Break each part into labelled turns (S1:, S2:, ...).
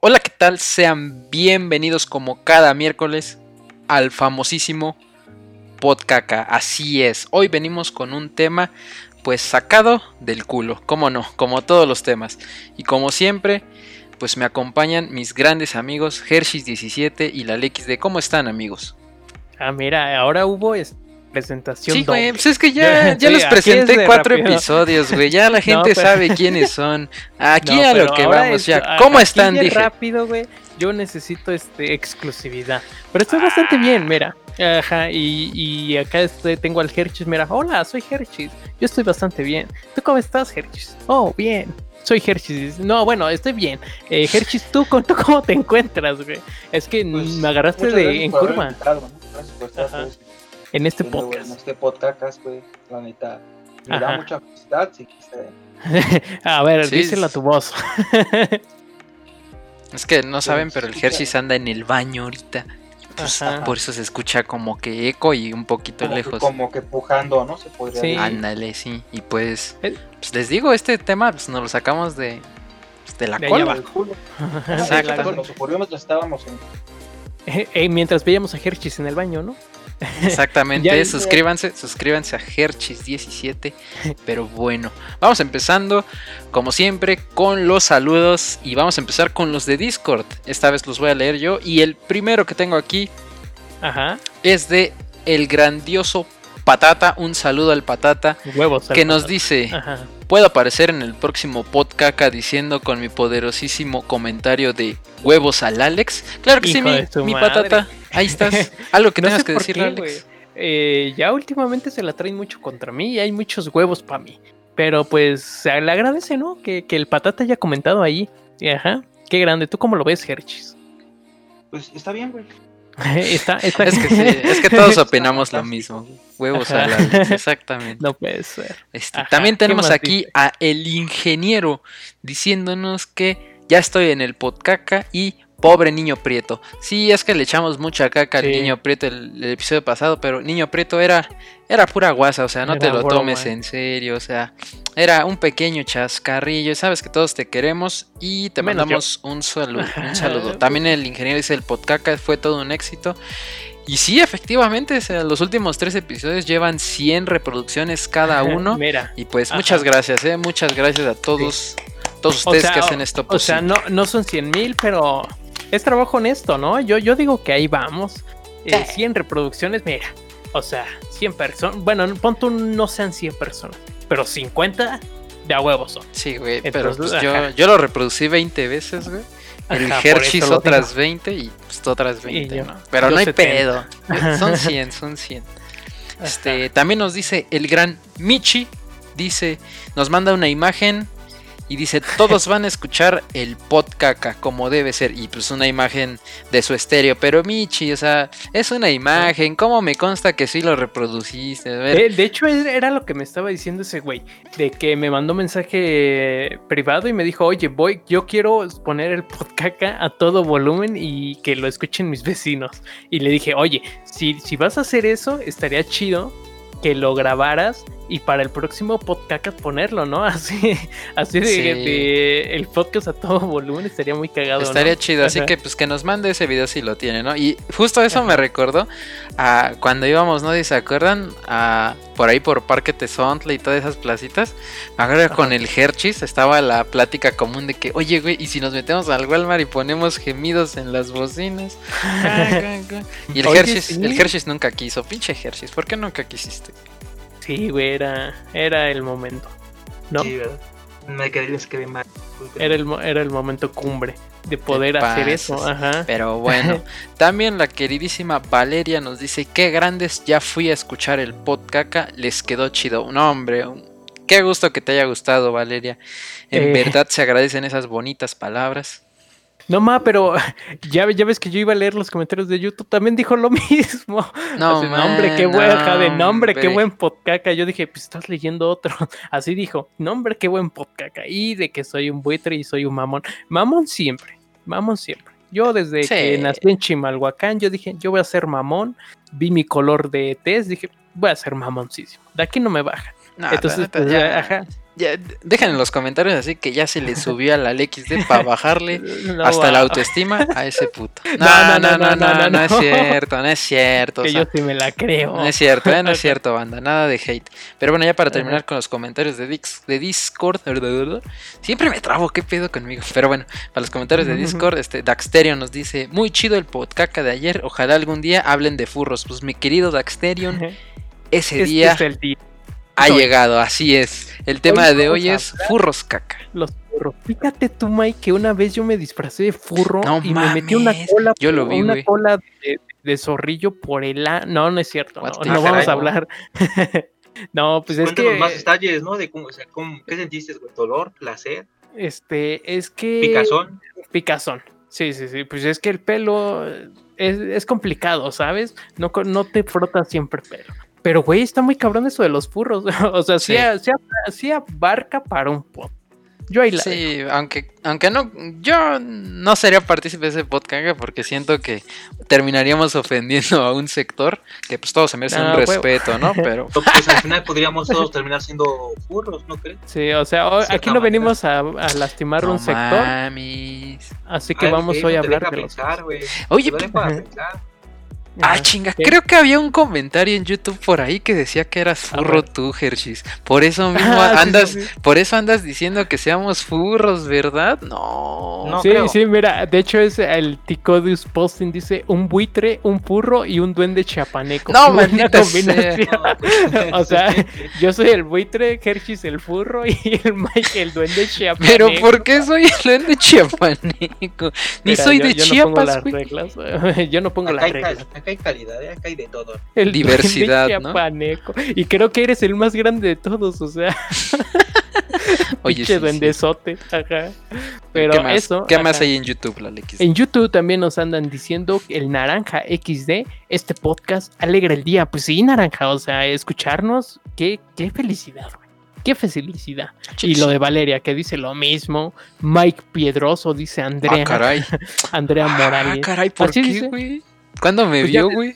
S1: Hola, ¿qué tal? Sean bienvenidos como cada miércoles al famosísimo Podcaca. Así es, hoy venimos con un tema pues sacado del culo, como no, como todos los temas. Y como siempre, pues me acompañan mis grandes amigos Hershey's17 y la LXD. ¿Cómo están amigos?
S2: Ah, mira, ahora hubo presentación.
S1: Sí, güey, pues es que ya, ya los presenté cuatro episodios, güey. Ya la gente sabe quiénes son. Aquí a lo que vamos, ya. ¿Cómo están?
S2: Dije. rápido, güey. Yo necesito este exclusividad. Pero estoy bastante bien, mira. Ajá, y, y acá estoy, tengo al Hershey's. Mira, hola, soy Hershey's. Yo estoy bastante bien. ¿Tú cómo estás, Hershey's? Oh, bien. Soy Hershey's. No, bueno, estoy bien. Eh, Hershey's, ¿tú, ¿tú cómo te encuentras, güey? Es que pues, me agarraste de, en curva. En este podcast.
S3: En este podcast, güey, la neta. Me da mucha felicidad si quise.
S2: a ver, díselo a tu voz.
S1: es que no saben, pero el Hershey's anda en el baño ahorita. Pues, por eso se escucha como que eco y un poquito lejos.
S3: como que pujando, ¿no? Se podría
S1: sí. Ándale, sí. Y pues, eh. pues, les digo, este tema pues, nos lo sacamos de, pues, de la de cola.
S3: Exacto. Nos ocurrió mientras estábamos en...
S2: Eh, eh, mientras veíamos a Hershey's en el baño, ¿no?
S1: Exactamente, suscríbanse, suscríbanse a Herchis17. Pero bueno, vamos empezando, como siempre, con los saludos. Y vamos a empezar con los de Discord. Esta vez los voy a leer yo. Y el primero que tengo aquí es de el grandioso Patata. Un saludo al Patata. que nos dice: Puedo aparecer en el próximo podcast diciendo con mi poderosísimo comentario de huevos al Alex. Claro que sí, mi Patata. Ahí estás. Algo que tengas que decir, Alex.
S2: Eh, ya últimamente se la traen mucho contra mí y hay muchos huevos para mí. Pero pues se le agradece, ¿no? Que, el patata haya comentado ahí. Ajá. Qué grande. ¿Tú cómo lo ves, Herchis?
S3: Pues está bien, güey.
S2: está, Es,
S1: que es que todos opinamos lo mismo. Huevos a la exactamente.
S2: No puede ser.
S1: Este, también tenemos aquí a el ingeniero diciéndonos que ya estoy en el podcaca y Pobre niño Prieto. Sí, es que le echamos mucha caca al niño Prieto el, episodio pasado, pero niño Prieto era, era pura guasa, o sea, no te lo tomes en serio, o sea, era un pequeño chascarrillo, sabes que todos te queremos y te mandamos un saludo, un saludo. También el ingeniero dice el podcaca fue todo un éxito. Y sí, efectivamente, los últimos tres episodios llevan 100 reproducciones cada uno. Mira. Y pues muchas gracias, eh, muchas gracias a todos. Todos ustedes que hacen esto posible.
S2: O sea, no, no son 100 mil, pero es trabajo honesto, ¿no? Yo, yo digo que ahí vamos. 100 eh, reproducciones, mira. O sea, 100 personas. Bueno, pon tú no sean 100 personas, pero 50 de a huevos son.
S1: Sí, güey. pero pues, yo, yo, lo reproducí 20 veces, güey. El Hershey's otras 20 y pues otras 20, ¿no? Pero no hay pedo. Son 100, son 100. Este, también nos dice el gran Michi. Dice, nos manda una imagen y dice, todos van a escuchar el podcast como debe ser. Y pues una imagen de su estéreo. Pero Michi, o sea, es una imagen. ¿Cómo me consta que sí lo reproduciste?
S2: De, hecho, era lo que me estaba diciendo ese güey. De que me mandó mensaje privado y me dijo, oye, voy, yo quiero poner el podcast a todo volumen y que lo escuchen mis vecinos. Y le dije, oye, si, si vas a hacer eso, estaría chido que lo grabaras y para el próximo podcast ponerlo, ¿no? Así, así de, el podcast a todo volumen estaría muy cagado.
S1: Estaría chido, así que pues que nos mande ese video si lo tiene, ¿no? Y justo eso me recordó a cuando íbamos, ¿no? ¿Se acuerdan? A, por ahí por Parque Tesontle y todas esas placitas. Ahora con el Hershey's estaba la plática común de que, oye, güey, ¿y si nos metemos al Walmart y ponemos gemidos en las bocinas? y el Hershey's, el Hershey's nunca quiso, pinche Hershey's, ¿por qué nunca quisiste?
S2: Sí, güey, era, era el momento. ¿No? Sí,
S3: Me quedé, les quedé mal.
S2: Era el, era el momento cumbre de poder hacer eso. Ajá.
S1: Pero bueno, también la queridísima Valeria nos dice: Qué grandes, ya fui a escuchar el podcast, les quedó chido. No, hombre, qué gusto que te haya gustado, Valeria. En eh. verdad se agradecen esas bonitas palabras.
S2: No, ma, pero ya, ya ves que yo iba a leer los comentarios de YouTube, también dijo lo mismo. No, nombre, qué buen, de nombre, qué buen podcast. Yo dije, pues estás leyendo otro. Así dijo, nombre, qué buen podcast. Y de que soy un buitre y soy un mamón. Mamón siempre, mamón siempre. Yo desde que nací en Chimalhuacán, yo dije, yo voy a ser mamón. Vi mi color de test, dije, voy a ser mamoncísimo. De aquí no me baja. Entonces, pues, ya, ajá
S1: dejen en los comentarios así que ya se le subió a la XD para bajarle hasta la autoestima a ese puto. No, no, no, no, no, no, es cierto, no es cierto.
S2: Que yo sí me la creo.
S1: No es cierto, no es cierto, banda, nada de hate. Pero bueno, ya para terminar con los comentarios de, Dix, de Discord, siempre me trabo, qué pedo conmigo. Pero bueno, para los comentarios de Discord, este Daxterion nos dice, muy chido el podcast de ayer, ojalá algún día hablen de furros. Pues mi querido Daxterion, ese día... Es el día ha llegado, así es. El tema de hoy es furros caca.
S2: Los furros. Fíjate tú, Mike, que una vez yo me disfracé de furro y me metí una cola,
S1: yo lo vi,
S2: una cola de, zorrillo por el a... No, no es cierto, no, vamos a hablar. no, pues es que...
S3: más detalles, ¿no? De cómo, o sea, cómo, ¿qué sentiste, güey? ¿Dolor? ¿Placer?
S2: Este, es que...
S3: ¿Picazón?
S2: Picazón. Sí, sí, sí. Pues es que el pelo es, es complicado, ¿sabes? No, no te frotas siempre pelo. Pero, güey, está muy cabrón eso de los furros. o sea, sí, sí, abarca para un pot.
S1: Yo ahí la Sí, aunque, aunque no, yo no sería partícipe de ese podcast porque siento que terminaríamos ofendiendo a un sector que pues todos se merecen un respeto, ¿no? Pero
S3: pues al final podríamos todos terminar siendo furros, ¿no crees?
S2: Sí, o sea, aquí no venimos a, lastimar un sector. Así que vamos hoy a hablar de los.
S1: Oye, Ah, chinga, creo que había un comentario en YouTube por ahí que decía que eras furro tú, Hershey's. Por eso mismo ah, andas, por eso andas diciendo que seamos furros, ¿verdad? No.
S2: sí, sí, mira, de hecho es el Ticodius Posting dice un buitre, un furro y un duende chapaneco.
S1: No, maldita combinación.
S2: o sea, yo soy el buitre, Hershey's el furro y el Mike el duende chapaneco.
S1: Pero ¿por qué soy el duende chapaneco? Ni soy de Chiapas,
S2: yo no pongo las reglas
S3: hay calidad, ¿eh? acá hay de todo.
S1: El diversidad, ¿no?
S2: Y creo que eres el más grande de todos, o sea. Oye, sí, duendesote, ajá. Pero
S1: ¿Qué más,
S2: eso.
S1: ¿Qué más hay en YouTube, Alex?
S2: En YouTube también nos andan diciendo el Naranja XD, este podcast alegra el día. Pues sí, Naranja, o sea, escucharnos, qué, qué felicidad, güey. Qué felicidad. Y lo de Valeria, que dice lo mismo. Mike Piedroso, dice Andrea. Ah,
S1: caray.
S2: Andrea ah, Morales.
S1: Ah, caray, ¿por qué, güey? ¿Cuándo me pues vio, güey?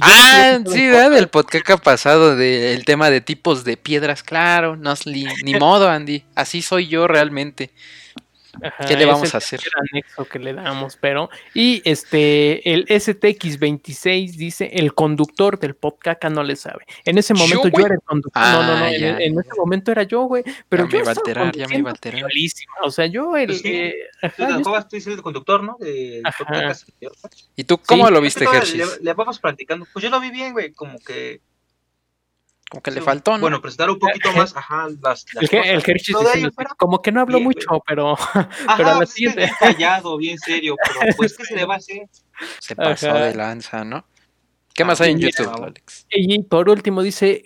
S1: Ah, sí, ¿verdad? Del podcast pasado del tema de tipos de piedras, claro, no ni, ni modo, Andy, así soy yo realmente. ¿Qué le vamos a hacer?
S2: El anexo que le damos, pero. Y este, el STX26 dice: el conductor del podcast no le sabe. En ese momento yo, era el conductor. no, no, no. Ah, en, ese momento era yo, güey. Pero
S1: ya yo me iba a alterar, ya me iba a alterar.
S2: O sea, yo el.
S3: Sí, eh, ajá, tú, estoy el conductor, ¿no? De,
S1: ¿Y tú cómo lo viste,
S3: Hershey? Le, le vamos practicando. Pues yo lo vi bien, güey. Como que
S1: como que le faltó, ¿no?
S3: Bueno, presentar un poquito más, ajá, las,
S2: el, el Hershey como que no habló mucho, pero,
S3: ajá, pero a la siguiente. callado, bien serio, pero pues, ¿qué se le va a hacer?
S1: Se pasó de lanza, ¿no? ¿Qué más hay en YouTube, Alex?
S2: Y por último dice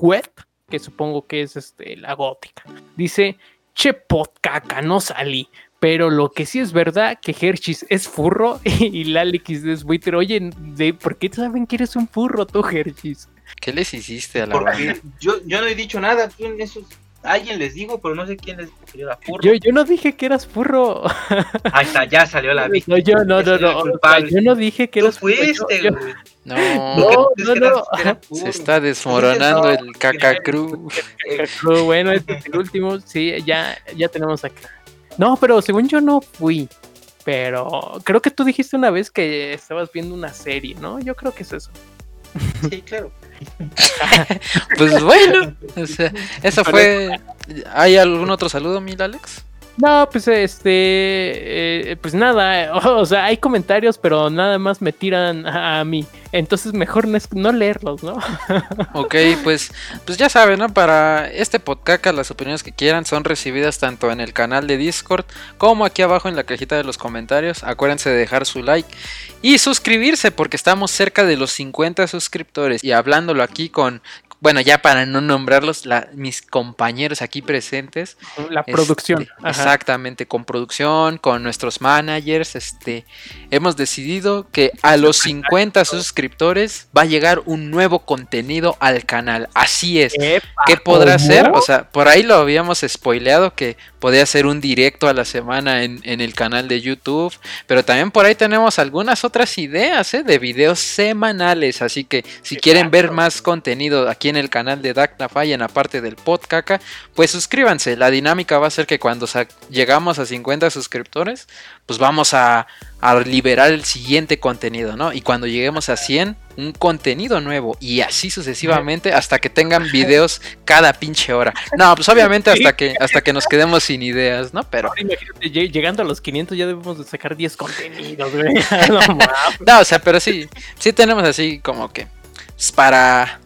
S2: Web, que supongo que es este, la gótica. Dice, che caca, no salí. Pero lo que sí es verdad que Hershey's es furro y, Lalix es buitre. Oye, ¿por qué saben que eres un furro tú, Hershey's?
S1: ¿Qué les hiciste a la banda?
S3: Yo, yo no he dicho nada, alguien les digo, pero no sé quién les dijo que yo era furro.
S2: Yo, yo no dije que eras furro.
S3: Ahí está, ya salió la
S2: víctima. No, yo no, no, no. yo no dije que eras
S3: furro. fuiste,
S1: güey. No, no, no, no. Se está desmoronando el cacacru.
S2: bueno, este es el último. Sí, ya, ya tenemos acá. No, pero según yo no fui. Pero creo que tú dijiste una vez que estabas viendo una serie, ¿no? Yo creo que es eso.
S3: Sí, claro.
S1: pues bueno, eso fue. ¿Hay algún otro saludo, mil Alex?
S2: No, pues este, eh, pues nada, o, sea, hay comentarios, pero nada más me tiran a, mí. Entonces mejor no, leerlos, ¿no?
S1: ok, pues, pues ya saben, ¿no? Para este podcast las opiniones que quieran son recibidas tanto en el canal de Discord como aquí abajo en la cajita de los comentarios. Acuérdense de dejar su like y suscribirse porque estamos cerca de los 50 suscriptores. Y hablándolo aquí con, bueno, ya para no nombrarlos, mis compañeros aquí presentes.
S2: La producción.
S1: Este, exactamente, con producción, con nuestros managers, este, hemos decidido que a los 50 suscriptores va a llegar un nuevo contenido al canal. Así es. ¿Qué podrá ser? O sea, por ahí lo habíamos spoileado que podría ser un directo a la semana en, el canal de YouTube, pero también por ahí tenemos algunas otras ideas ¿eh? de videos semanales, así que si quieren ver más contenido aquí en el canal de Fay en la parte del podcast, pues suscríbanse, la dinámica va a ser que cuando llegamos a 50 suscriptores, pues vamos a, liberar el siguiente contenido, ¿no? Y cuando lleguemos a 100, un contenido nuevo y así sucesivamente hasta que tengan videos cada pinche hora. No, pues obviamente hasta que hasta que nos quedemos sin ideas, ¿no? Pero
S2: llegando a los 500 ya debemos de sacar 10 contenidos, güey.
S1: no, o sea, pero sí, sí tenemos así como que pues, para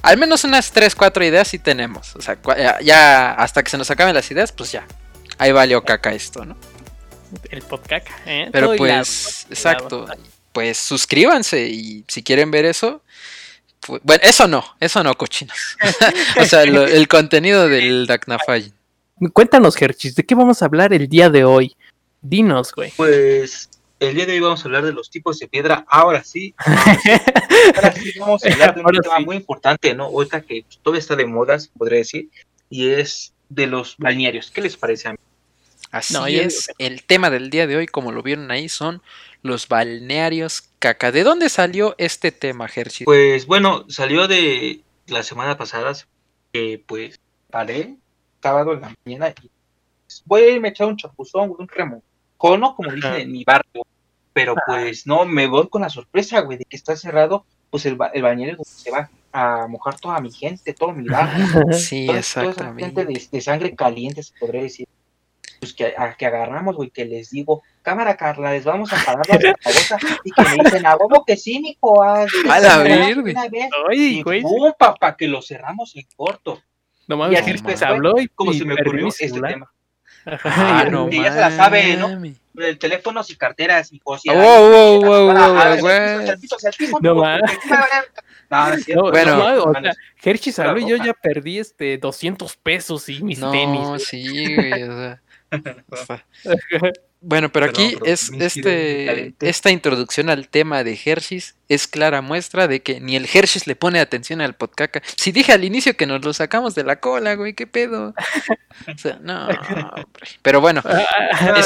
S1: al menos unas 3, 4 ideas sí tenemos. O sea, ya hasta que se nos acaben las ideas, pues ya. Ahí valió caca esto, ¿no?
S2: El podcast. ¿eh?
S1: Pero pues, exacto. Pues suscríbanse y si quieren ver eso, pues, bueno, eso no, eso no, cochinos. o sea, el contenido del Dagnafay.
S2: Cuéntanos, Herchis, ¿de qué vamos a hablar el día de hoy? Dinos, güey.
S3: Pues el día de hoy vamos a hablar de los tipos de piedra. Ahora sí. Ahora sí, vamos a hablar de un tema muy importante, ¿no? Ahorita que todo está de modas, podría decir, y es de los balnearios. ¿Qué les parece a mí?
S1: Así es, el tema del día de hoy, como lo vieron ahí, son los balnearios caca. ¿De dónde salió este tema, Hershey?
S3: Pues bueno, salió de la semana pasada, que pues paré, sábado en la mañana, y pues, voy a irme a echar un chapuzón, un remojono, como dicen en mi barrio, pero pues no, me voy con la sorpresa, güey, de que está cerrado, pues el, el balneario se va a mojar toda mi gente, todo mi barrio.
S1: sí, exactamente.
S3: Toda gente de, de sangre caliente, se podría decir pues que, a, que agarramos, güey, que les digo, cámara Carla, les vamos a parar la cabeza y que me dicen, a huevo que sí, mijo,
S1: a, la ver,
S3: güey. Y güey. pum, papá, que lo cerramos en corto.
S2: No mames, y así
S3: se habló y como se me ocurrió este tema. Ah, no, ya se la sabe, ¿no? El teléfonos y carteras y cosas.
S1: Wow, wow, wow, wow,
S2: No. No, bueno, no, Hershey salió y yo ya perdí este 200 pesos y mis tenis. No,
S1: sí, güey, o sea. Bueno, pero aquí es este esta introducción al tema de Hershey's es clara muestra de que ni el Hershey's le pone atención al podcaca. Si dije al inicio que nos lo sacamos de la cola, güey, qué pedo. O sea, no, Pero bueno,
S3: ah,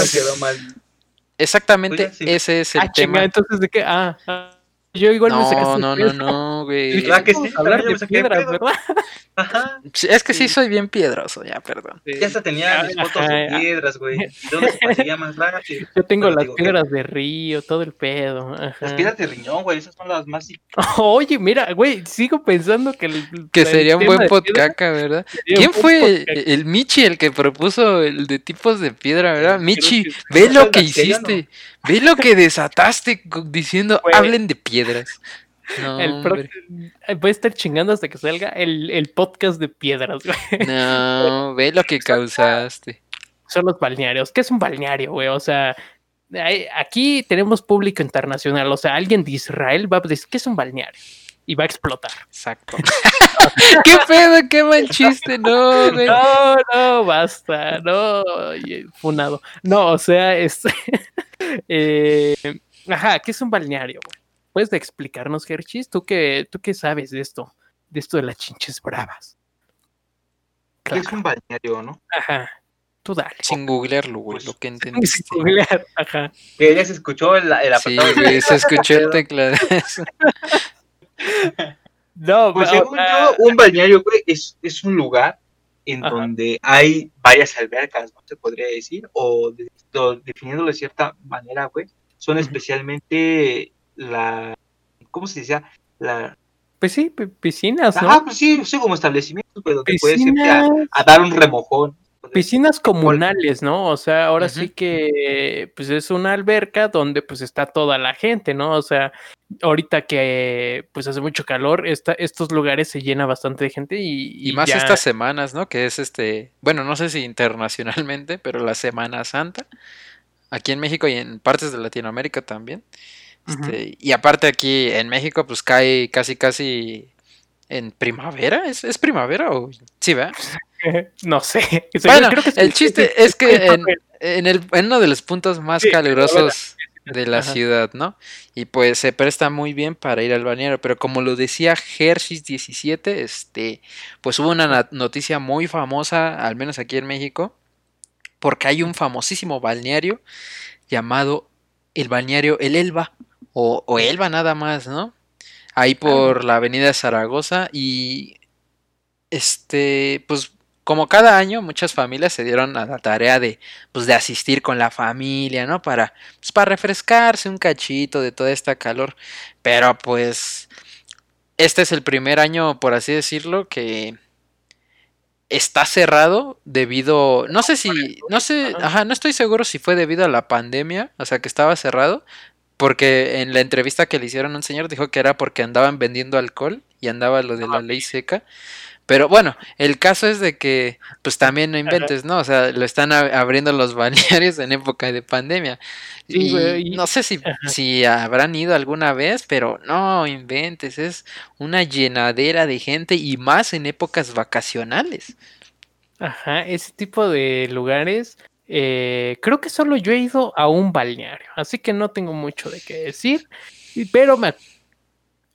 S1: exactamente ese es el ah, tema.
S2: entonces de qué ah, ah. Yo igual
S1: no, me No, no, no, güey.
S3: Ah, que sí,
S2: hablar de piedras, ¿verdad?
S1: Ajá. Es que sí. soy bien piedroso, ya, perdón.
S3: Ya hasta tenía mis fotos de piedras, güey. ¿Dónde se conseguía más rápido?
S2: Yo tengo las piedras de río, todo el pedo.
S3: Las piedras de riñón, güey, esas son las más.
S2: Oye, mira, güey, sigo pensando que. El,
S1: que sería un buen podcaca, ¿verdad? ¿Quién fue el Michi el que propuso el de tipos de piedra, verdad? Michi, ve lo que hiciste. Ve lo que desataste diciendo, hablen de piedras. No,
S2: el voy a estar chingando hasta que salga el, podcast de piedras, güey.
S1: No, ve lo que causaste.
S2: Son los balnearios. ¿Qué es un balneario, güey? O sea, aquí tenemos público internacional. O sea, alguien de Israel va a decir, ¿qué es un balneario? Y va a explotar.
S1: Exacto. ¿Qué pedo? ¿Qué mal chiste? No, güey.
S2: No, no, basta. No, funado. No, o sea, es. Eh, ajá, ¿qué es un balneario? ¿Puedes explicarnos, Hershis? ¿Tú qué, ¿Tú qué sabes de esto? De esto de las chinches bravas.
S3: ¿Qué es un balneario, no?
S2: Ajá. Tú dale.
S1: Sin googlearlo, güey, lo que entendiste.
S2: Sin googlear, ajá.
S3: Que ya se escuchó el, el
S1: Sí, güey, se escuchó el teclado.
S3: no, pues según yo, un balneario, güey, es, es un lugar en donde hay varias albercas, ¿no? Se podría decir, o, definiéndolo de cierta manera, güey, son especialmente la, ¿cómo se decía? La...
S2: Pues sí, piscinas, ¿no?
S3: Ah, pues sí, sí, como establecimientos, pues, donde puedes irte a, dar un remojón.
S2: Piscinas comunales, ¿no? O sea, ahora sí que pues es una alberca donde pues está toda la gente, ¿no? O sea, ahorita que pues hace mucho calor, esta, estos lugares se llena bastante de gente y...
S1: Y, más estas semanas, ¿no? Que es este, bueno, no sé si internacionalmente, pero la Semana Santa, aquí en México y en partes de Latinoamérica también. Este, y aparte aquí en México pues cae casi casi en primavera, ¿es, es primavera o sí, ¿verdad?
S2: no sé.
S1: bueno, el chiste es que en, en, el, en uno de los puntos más calurosos de la ciudad, ¿no? Y pues se presta muy bien para ir al balneario, pero como lo decía Hershey's 17, este, pues hubo una noticia muy famosa, al menos aquí en México, porque hay un famosísimo balneario llamado el balneario El Elba, o, o Elba nada más, ¿no? Ahí por la avenida Zaragoza y este, pues como cada año muchas familias se dieron a la tarea de, pues, de asistir con la familia, ¿no? Para, pues, para refrescarse un cachito de toda esta calor. Pero pues este es el primer año, por así decirlo, que está cerrado debido, no sé si, no sé, ajá, no estoy seguro si fue debido a la pandemia, o sea que estaba cerrado, porque en la entrevista que le hicieron a un señor dijo que era porque andaban vendiendo alcohol y andaba lo de la ley seca. Pero bueno, el caso es de que, pues también no inventes, ¿no? O sea, lo están abriendo los balnearios en época de pandemia. y no sé si, si habrán ido alguna vez, pero no inventes, es una llenadera de gente y más en épocas vacacionales.
S2: Ajá, ese tipo de lugares, eh, creo que solo yo he ido a un balneario, así que no tengo mucho de qué decir, pero me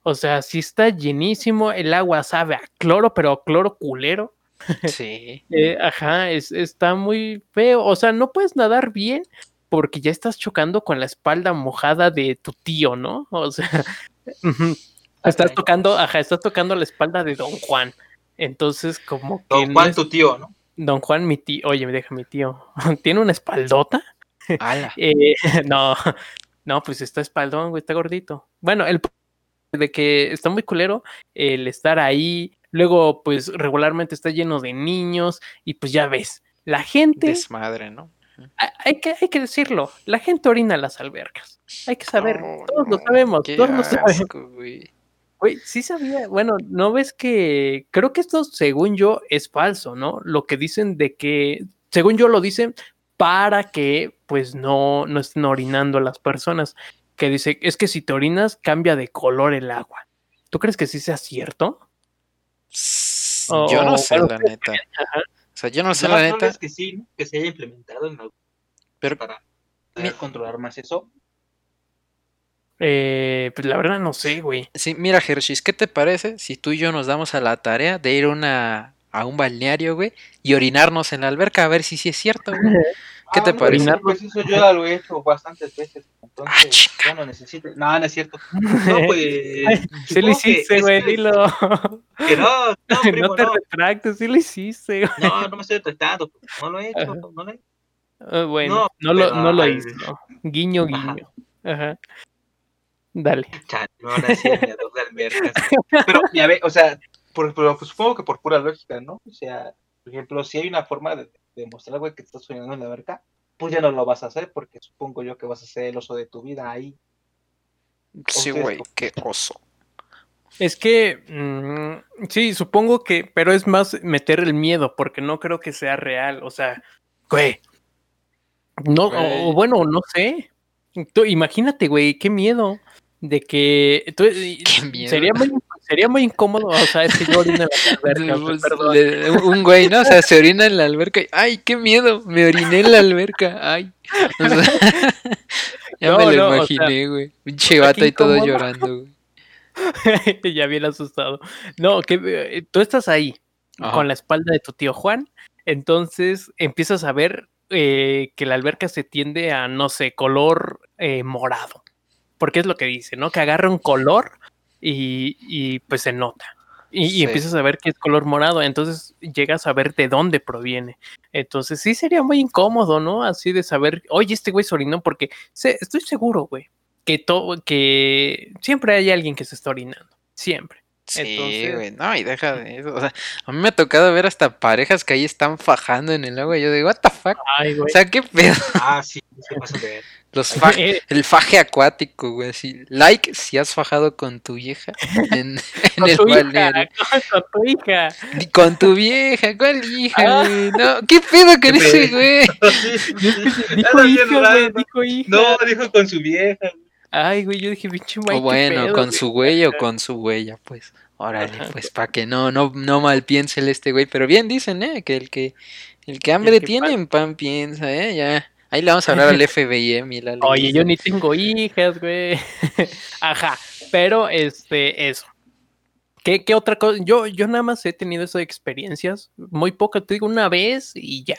S2: o sea, sí está llenísimo, el agua sabe a cloro, pero cloro culero.
S1: Sí.
S2: Eh, ajá, es, está muy feo. O sea, no puedes nadar bien porque ya estás chocando con la espalda mojada de tu tío, ¿no? O sea, estás tocando, ajá, estás tocando la espalda de Don Juan. Entonces, como que.
S3: Don Juan, tu tío, ¿no?
S2: Don Juan, mi tío. Oye, me deja mi tío. ¿Tiene una espaldota? eh, no, no, pues está espaldón, güey, está gordito. Bueno, el de que está muy culero el estar ahí. Luego, pues regularmente está lleno de niños y pues ya ves, la gente...
S1: Desmadre, ¿no?
S2: Hay que, hay que decirlo, la gente orina las albercas. Hay que saber, todos lo sabemos, todos lo sabemos. Güey, sí sabía, bueno, ¿no ves que creo que esto, según yo, es falso, ¿no? Lo que dicen de que, según yo lo dicen, para que pues no, no estén orinando a las personas que dice, es que si te orinas cambia de color el agua. ¿Tú crees que sí sea cierto?
S1: yo no sé, la neta. O sea, yo no sé, la neta.
S3: Es que sí, que se haya implementado en Pero, para controlar más eso.
S2: Eh, pues la verdad no sé, güey.
S1: Sí, mira, Hershey, ¿qué te parece si tú y yo nos damos a la tarea de ir una, a un balneario, güey, y orinarnos en la alberca a ver si sí es cierto, güey? ¿Qué te ah, parece?
S3: Pues eso yo lo he hecho bastantes veces. Entonces, ah, ya no necesito. No, no es cierto. No, pues.
S2: sí lo hiciste, güey, dilo.
S3: Que no, no, primo,
S2: no te retractes, sí lo hiciste, güey.
S3: No, no me estoy retractando. No lo he hecho, no lo he hecho.
S2: Uh, bueno, no, lo, no lo hizo. Guiño, guiño. Ajá. Dale.
S3: Chale, no, ahora sí, dos albercas. Pero, ya ve, o sea, por, pero, pues, supongo que por pura lógica, ¿no? O sea, por ejemplo, si hay una forma de demostrar, güey, que estás soñando en la verga, pues ya no lo vas a hacer porque supongo yo que vas a ser el oso de tu vida ahí.
S1: Sí, güey, qué oso.
S2: Es que, mm, sí, supongo que, pero es más meter el miedo, porque no creo que sea real, o sea, güey. No, o bueno, no sé. Tú, imagínate, güey, qué miedo de que sería muy sería muy incómodo, o sea, que yo orino en la alberca,
S1: un güey, ¿no? O sea, se orina en la alberca y, ay, qué miedo, me oriné en la alberca, ay. ya me lo imaginé, güey. Un chivato y todo llorando, güey.
S2: ya bien asustado. No, que eh, tú estás ahí con la espalda de tu tío Juan, entonces empiezas a ver eh, que la alberca se tiende a, no sé, color eh, morado porque es lo que dice, ¿no? Que agarra un color y, pues se nota. Y, empiezas a ver que es color morado, entonces llegas a ver de dónde proviene. Entonces sí sería muy incómodo, ¿no? Así de saber, oye, este güey se orinó, porque estoy seguro, güey, que siempre hay alguien que se está orinando, siempre.
S1: Sí, güey, no, y deja de eso. O sea, a mí me ha tocado ver hasta parejas que ahí están fajando en el agua. Y yo digo, ¿What the fuck? O sea, ¿qué pedo?
S3: Ah, sí, se pasa de ver.
S1: Los el faje acuático, güey. Así, like si has fajado con tu vieja en, en el balneario.
S2: Con tu hija.
S1: Con tu vieja, ¿cuál hija, ah. güey? No, ¿qué pedo con ese, güey?
S2: dijo hija, güey, dijo hija.
S3: No, dijo con su vieja,
S2: Ay, güey, yo dije, pinche.
S1: O bueno, con su huella o con su huella, pues. Órale, pues para que no, no, no mal piense el este güey. Pero bien dicen, eh, que el que, el que hambre tiene, en pan piensa, eh, ya. Ahí le vamos a hablar al FBI, eh.
S2: Oye, yo ni tengo hijas, güey. Ajá, pero este, eso. ¿Qué, ¿Qué, otra cosa? Yo, yo nada más he tenido esas experiencias, muy poco, te digo una vez y ya.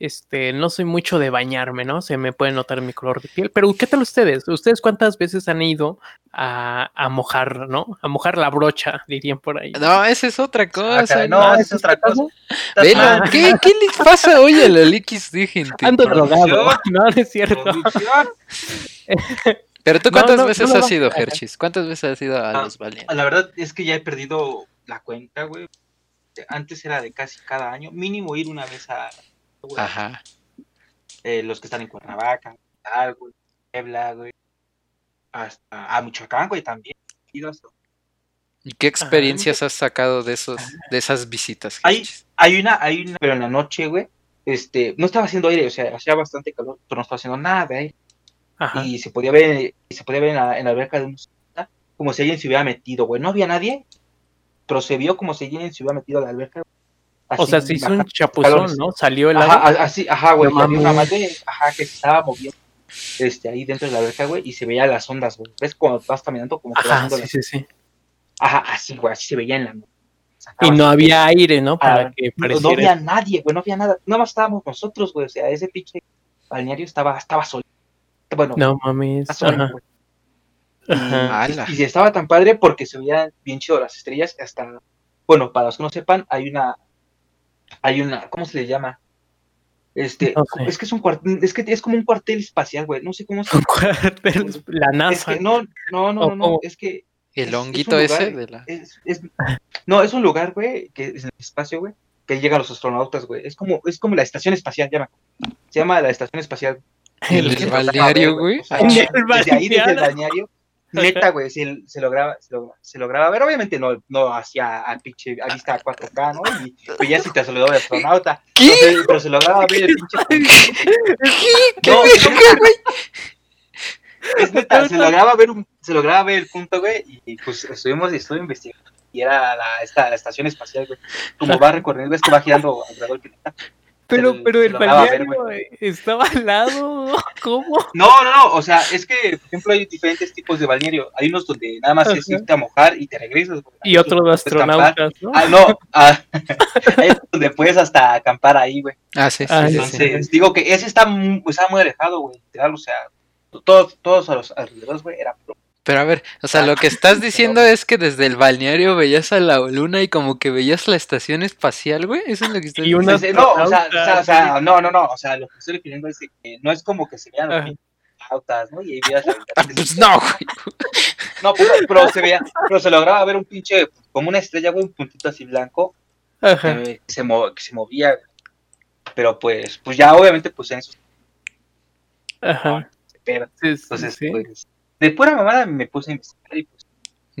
S2: Este, no soy mucho de bañarme, ¿no? Se me puede notar mi color de piel. Pero, ¿qué tal ustedes? ¿Ustedes cuántas veces han ido a, a mojar, ¿no? A mojar la brocha, dirían por ahí.
S1: No, esa es otra cosa.
S3: Acá, no, esa es otra cosa.
S1: Velo,
S2: Ah.
S1: ¿qué, ¿Qué les pasa hoy a la de gente?
S2: Ando drogado. No, no es cierto.
S3: Producción.
S1: Pero tú
S2: No,
S1: cuántas
S2: no,
S1: veces
S2: no
S1: has ido,
S2: Ajá.
S1: Hershey's? ¿Cuántas veces has ido a
S3: Ah,
S1: los balnearios?
S3: La verdad es que ya he perdido la cuenta, güey. Antes era de casi cada año, mínimo ir una vez a güey,
S1: Ajá.
S3: eh, los que están en Cuernavaca, tal, güey, Puebla, güey, hasta a Michoacán, güey, también.
S1: ¿Y qué experiencias has sacado de esos, de esas visitas?
S3: Hay, hay una, hay una, pero en la noche, güey, este, no estaba haciendo aire, o sea, hacía bastante calor, pero no estaba haciendo nada de aire.
S2: Ajá.
S3: Y se podía ver, y se podía ver en la, en la alberca de un como si alguien se hubiera metido, güey. No había nadie, pero se vio como si alguien se hubiera metido a la alberca. Así,
S2: sea, se hizo un chapuzón. ¿no? Salió el
S3: Ajá,
S2: agua.
S3: a- así, ajá, güey.
S2: No
S3: había una madre, ajá, que se estaba moviendo este, ahí dentro de la alberca, güey, y se veía las ondas, güey. ¿Ves cuando vas caminando como que
S2: Ajá, sí,
S3: las-
S2: sí, sí.
S3: Ajá, así, güey, así se veía en la noche.
S2: Y no había aire, ¿no? Para
S3: Ah,
S2: que
S3: no, no
S2: pareciera.
S3: había nadie, güey, no había nada. Nada más estábamos nosotros, güey. O sea, ese pinche balneario estaba, estaba solo. Bueno,
S2: No mames. Ajá. Ajá.
S3: Y, y estaba tan padre porque se veían bien chido las estrellas. Hasta, bueno, para los que no sepan, hay una, hay una, ¿cómo se le llama? Este,
S2: No sé.
S3: es que es un cuartel, es que es como un cuartel espacial, güey. No sé cómo se
S2: Un cuartel, La
S3: Es
S2: NASA.
S3: que no, no, no,
S2: ¿O
S3: no, es que
S1: El
S3: es- es
S1: honguito ese de la...
S3: es, es- no, es un lugar, güey, que es en el espacio, güey, que llegan los astronautas, güey. Es como, es como la estación espacial, llama. Se llama la estación espacial.
S1: El balneario, güey.
S3: O sea,
S2: En el
S3: desde ahí, desde el
S2: balneario.
S3: Neta, güey, se, se lo graba, se lo, se lo graba a ver, obviamente no, no hacia a pinche, a vista 4K, ¿no? Y pues ya si te saludó de astronauta.
S1: ¿Qué?
S3: No sé, pero se lo graba a ver el pinche.
S1: ¿Qué?
S3: No,
S1: ¿Qué,
S3: es neta,
S1: güey?
S3: Es neta, se lograba ver un, se lograba ver el punto, güey, y pues estuvimos, estuve investigando, y era la, esta, la estación espacial, güey, como va recorriendo, ves que va girando alrededor del planeta.
S2: Pero, pero el
S3: ver,
S2: balneario estaba al lado. ¿Cómo?
S3: No, no, no, o sea, es que, por ejemplo, hay diferentes tipos de balneario, hay unos donde nada más es irte a mojar y te regresas.
S2: Y otro de astronautas, ¿no?
S3: Ah, no, ah, hay otros donde puedes hasta acampar ahí, güey.
S1: Ah, sí, sí,
S2: Ah.
S3: Entonces, digo que ese está muy, está muy alejado, güey, literal, o sea, todos, todos a los alrededores, güey, era puro.
S1: Pero a ver, o sea, lo que estás diciendo es que desde el balneario veías a la luna y como que veías la estación espacial, güey. Eso es lo que estás
S2: Y
S1: diciendo.
S3: No, o sea, o sea, o sea,
S2: astronauta,
S3: no, no, no, o sea, lo que estoy refiriendo es que no es como que se vean los
S2: Ajá.
S3: pinches autas, ¿no? Y ahí veas
S1: Ah, pues no, güey.
S3: No, pero, pero se veía, pero se lograba ver un pinche, como una estrella, güey, un puntito así blanco,
S2: Ajá.
S3: que, se que se movía, güey. pero pues, pues ya obviamente, pues en eso
S2: Ajá. Sí, sí,
S3: Entonces,
S2: sí.
S3: pues, de pura mamada me puse a investigar y pues,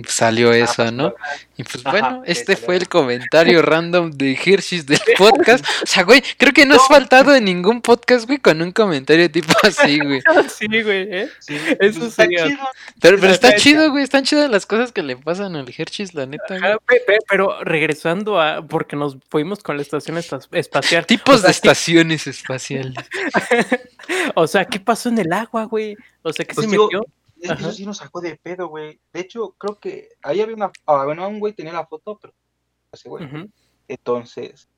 S1: Salió
S3: ah,
S1: eso,
S3: pues,
S1: ¿no? Y pues
S3: Ajá,
S1: bueno, este
S3: salió.
S1: fue el comentario random de Hershey's del podcast. O sea, güey, creo que no has faltado en ningún podcast, güey, con un comentario tipo así, güey.
S2: Sí, güey, ¿eh?
S3: Sí,
S2: Eso
S3: está
S2: sería-
S3: chido.
S1: Pero, pero está chido, güey, están chidas las cosas que le pasan al Hershey's, la neta, güey.
S2: Ajá, pe- pero regresando a, porque nos fuimos con la estación espa- espacial.
S1: Tipos
S2: o sea,
S1: de estaciones espaciales.
S2: ¿qué- o sea, ¿qué pasó en el agua, güey? O sea, ¿qué
S3: Pues
S2: se
S3: digo,
S2: metió?
S3: Es que
S2: Ajá.
S3: eso sí nos sacó de pedo, güey. De hecho, creo que ahí había una. ah, bueno, un güey tenía la foto, pero. Ese güey. Entonces,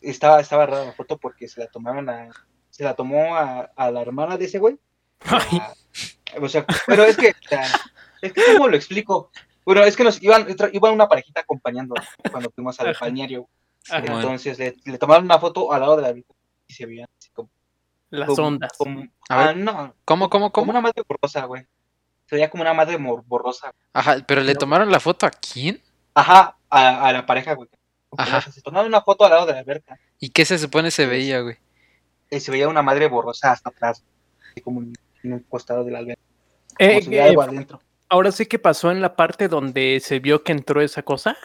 S3: estaba, estaba rara la foto porque se la tomaron a. Se la tomó a, a la hermana de ese güey.
S2: Ay,
S3: A- o sea, pero es que. o sea, es que, ¿cómo lo explico? Bueno, es que nos iban, iban una parejita acompañando cuando fuimos al balneario. Entonces, le, le tomaron una foto al lado de la habitación y se veían así como.
S2: las
S3: como-
S2: ondas.
S3: como- ah, no,
S1: ¿Cómo, cómo,
S3: como
S1: cómo?
S3: una madre borrosa, güey. Se veía como una madre mor- borrosa.
S1: Ajá, pero le
S3: No.
S1: tomaron la foto a quién?
S3: Ajá, a, a la pareja, güey.
S1: Ajá.
S3: Se tomaron una foto al lado de la alberca.
S1: ¿Y qué se supone se veía, güey?
S3: Y se veía una madre borrosa hasta atrás. Como en, un costado de la alberca.
S2: Eh,
S3: Como si hubiera
S2: eh,
S3: algo adentro.
S2: ahora sí que pasó en la parte donde se vio que entró esa cosa.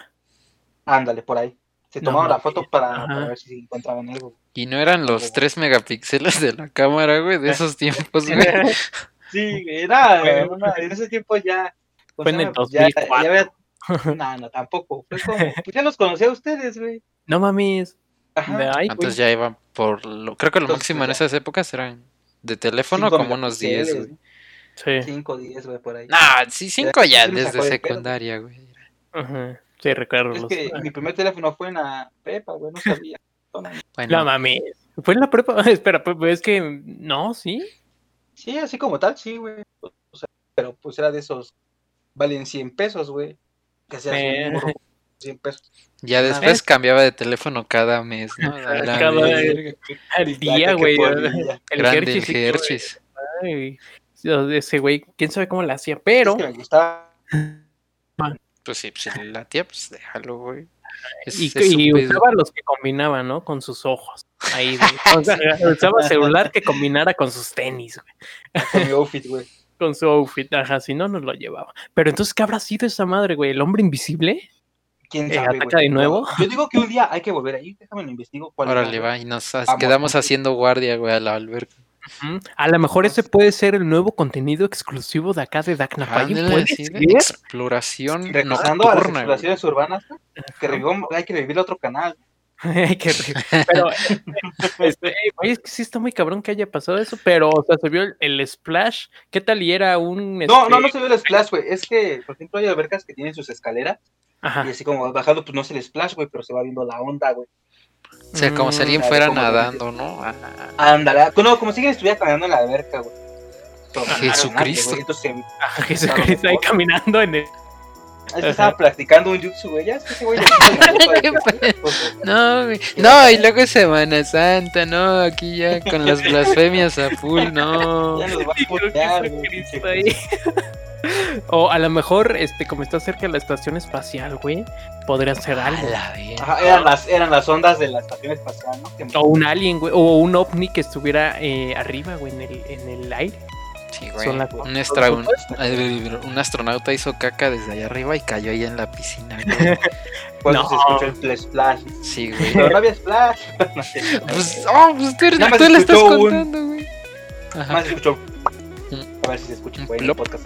S3: Ándale, por ahí. Se
S2: No
S3: tomaron la foto para ver si encontraban algo.
S1: Y no eran los 3 megapíxeles de la cámara, güey, de esos tiempos, güey.
S3: Sí, era,
S2: Bueno.
S3: una- en ese tiempo ya. ¿cómo
S2: Fue en el
S3: llama? Pues ya-
S2: 2004.
S3: ya había- No, no, tampoco. Fue como, pues ya los conocí a ustedes, güey.
S2: No mames. Ahí,
S1: Entonces ya iban por lo, creo que lo
S3: Entonces,
S1: máximo en esas épocas eran de teléfono
S3: Cinco
S1: como unos 10,
S3: megapíxeles,
S1: güey.
S2: Sí.
S3: 5 10, güey, por ahí.
S1: Nah, sí, 5 ya desde secundaria, güey.
S2: Ajá. Sí, recuerdo.
S3: Es
S2: los-
S3: que mi primer teléfono fue en la prepa, güey, no sabía. No, no,
S1: Bueno,
S2: No mames. Fue en la prepa. Espera, pues es que no, sí.
S3: Sí, así como tal, sí, güey. O sea, pero pues era de esos. Valen 100 pesos, güey. Que sea
S2: Eh.
S3: 100 pesos.
S1: Ya después cambiaba de teléfono cada mes, ¿no?
S2: Cada-. Al día, güey. El
S1: Grande el Hershey's.
S2: Ay, Ese güey, quién sabe cómo la hacía, pero.
S3: Es que me gustaba.
S1: Pues sí, pues si la tía, pues déjalo, güey. Es-
S2: Y,
S1: es
S2: usaba los que combinaban, ¿no? Con sus ojos. Ahí, güey. O sea, usaba celular que combinara con sus tenis, güey.
S3: Con mi outfit, güey.
S2: Con su outfit, ajá, si no, nos lo llevaba. Pero entonces, ¿qué habrá sido esa madre, güey? ¿El hombre invisible?
S3: ¿Quién
S2: Eh,
S3: sabe,
S2: ¿ataca
S3: güey?
S2: de nuevo?
S3: Yo digo que un día hay que volver ahí. Déjame lo investigo. cuál
S1: Órale,
S3: era,
S1: va, y nos quedamos haciendo guardia, güey, a la alberca.
S2: A lo mejor ese puede ser el nuevo contenido exclusivo de acá de.
S1: Ándale,
S2: ¿Puede ser?
S1: exploración
S3: Regresando a las exploraciones urbanas, güey, que hay que revivir otro canal.
S2: Ay, qué rico. Pero, este, güey, es que sí está muy cabrón que haya pasado eso, pero, o sea, se vio el, el splash. ¿Qué tal? Y era un.
S3: No,
S2: este,
S3: no, no se ve el splash, güey. Es que, por ejemplo, hay albercas que tienen sus escaleras
S2: Ajá.
S3: y así como bajando, pues no es el splash, güey, pero se va viendo la onda, güey.
S1: O sea, como si alguien
S3: Mm,
S1: fuera
S3: como-
S1: nadando, ¿no? Ah,
S3: Ándale, no, como si alguien estuviera caminando en la alberca, güey.
S1: Jesucristo.
S2: Jesucristo ahí caminando en el.
S3: es que estaba practicando un jutsu, güey. Ya es que ese güey que- pues,
S1: No. No, y luego Semana Santa, no, aquí ya con las blasfemias a full, no.
S3: Ya nos va a
S2: que
S3: putear, güey.
S2: O a lo mejor, este, como está cerca de la estación espacial, güey, podría ser algo.
S1: la.
S3: Ajá, eran las, eran las ondas de la estación espacial, ¿no? Que-
S2: O un alien, güey, o un ovni que estuviera eh, arriba, güey, en el, en el aire.
S1: Sí, güey.
S2: Son las-
S1: Un, eh, un astronauta hizo caca desde allá arriba y cayó ahí en la piscina, güey.
S2: No.
S3: se escuchó el pl- splash.
S1: Sí, güey.
S3: Pero no había splash. No sé.
S1: Pues, oh, pues tú, tú le estás
S3: un-
S1: contando, güey. Ajá.
S3: Más escuchó. A ver si se escucha, güey, en el podcast.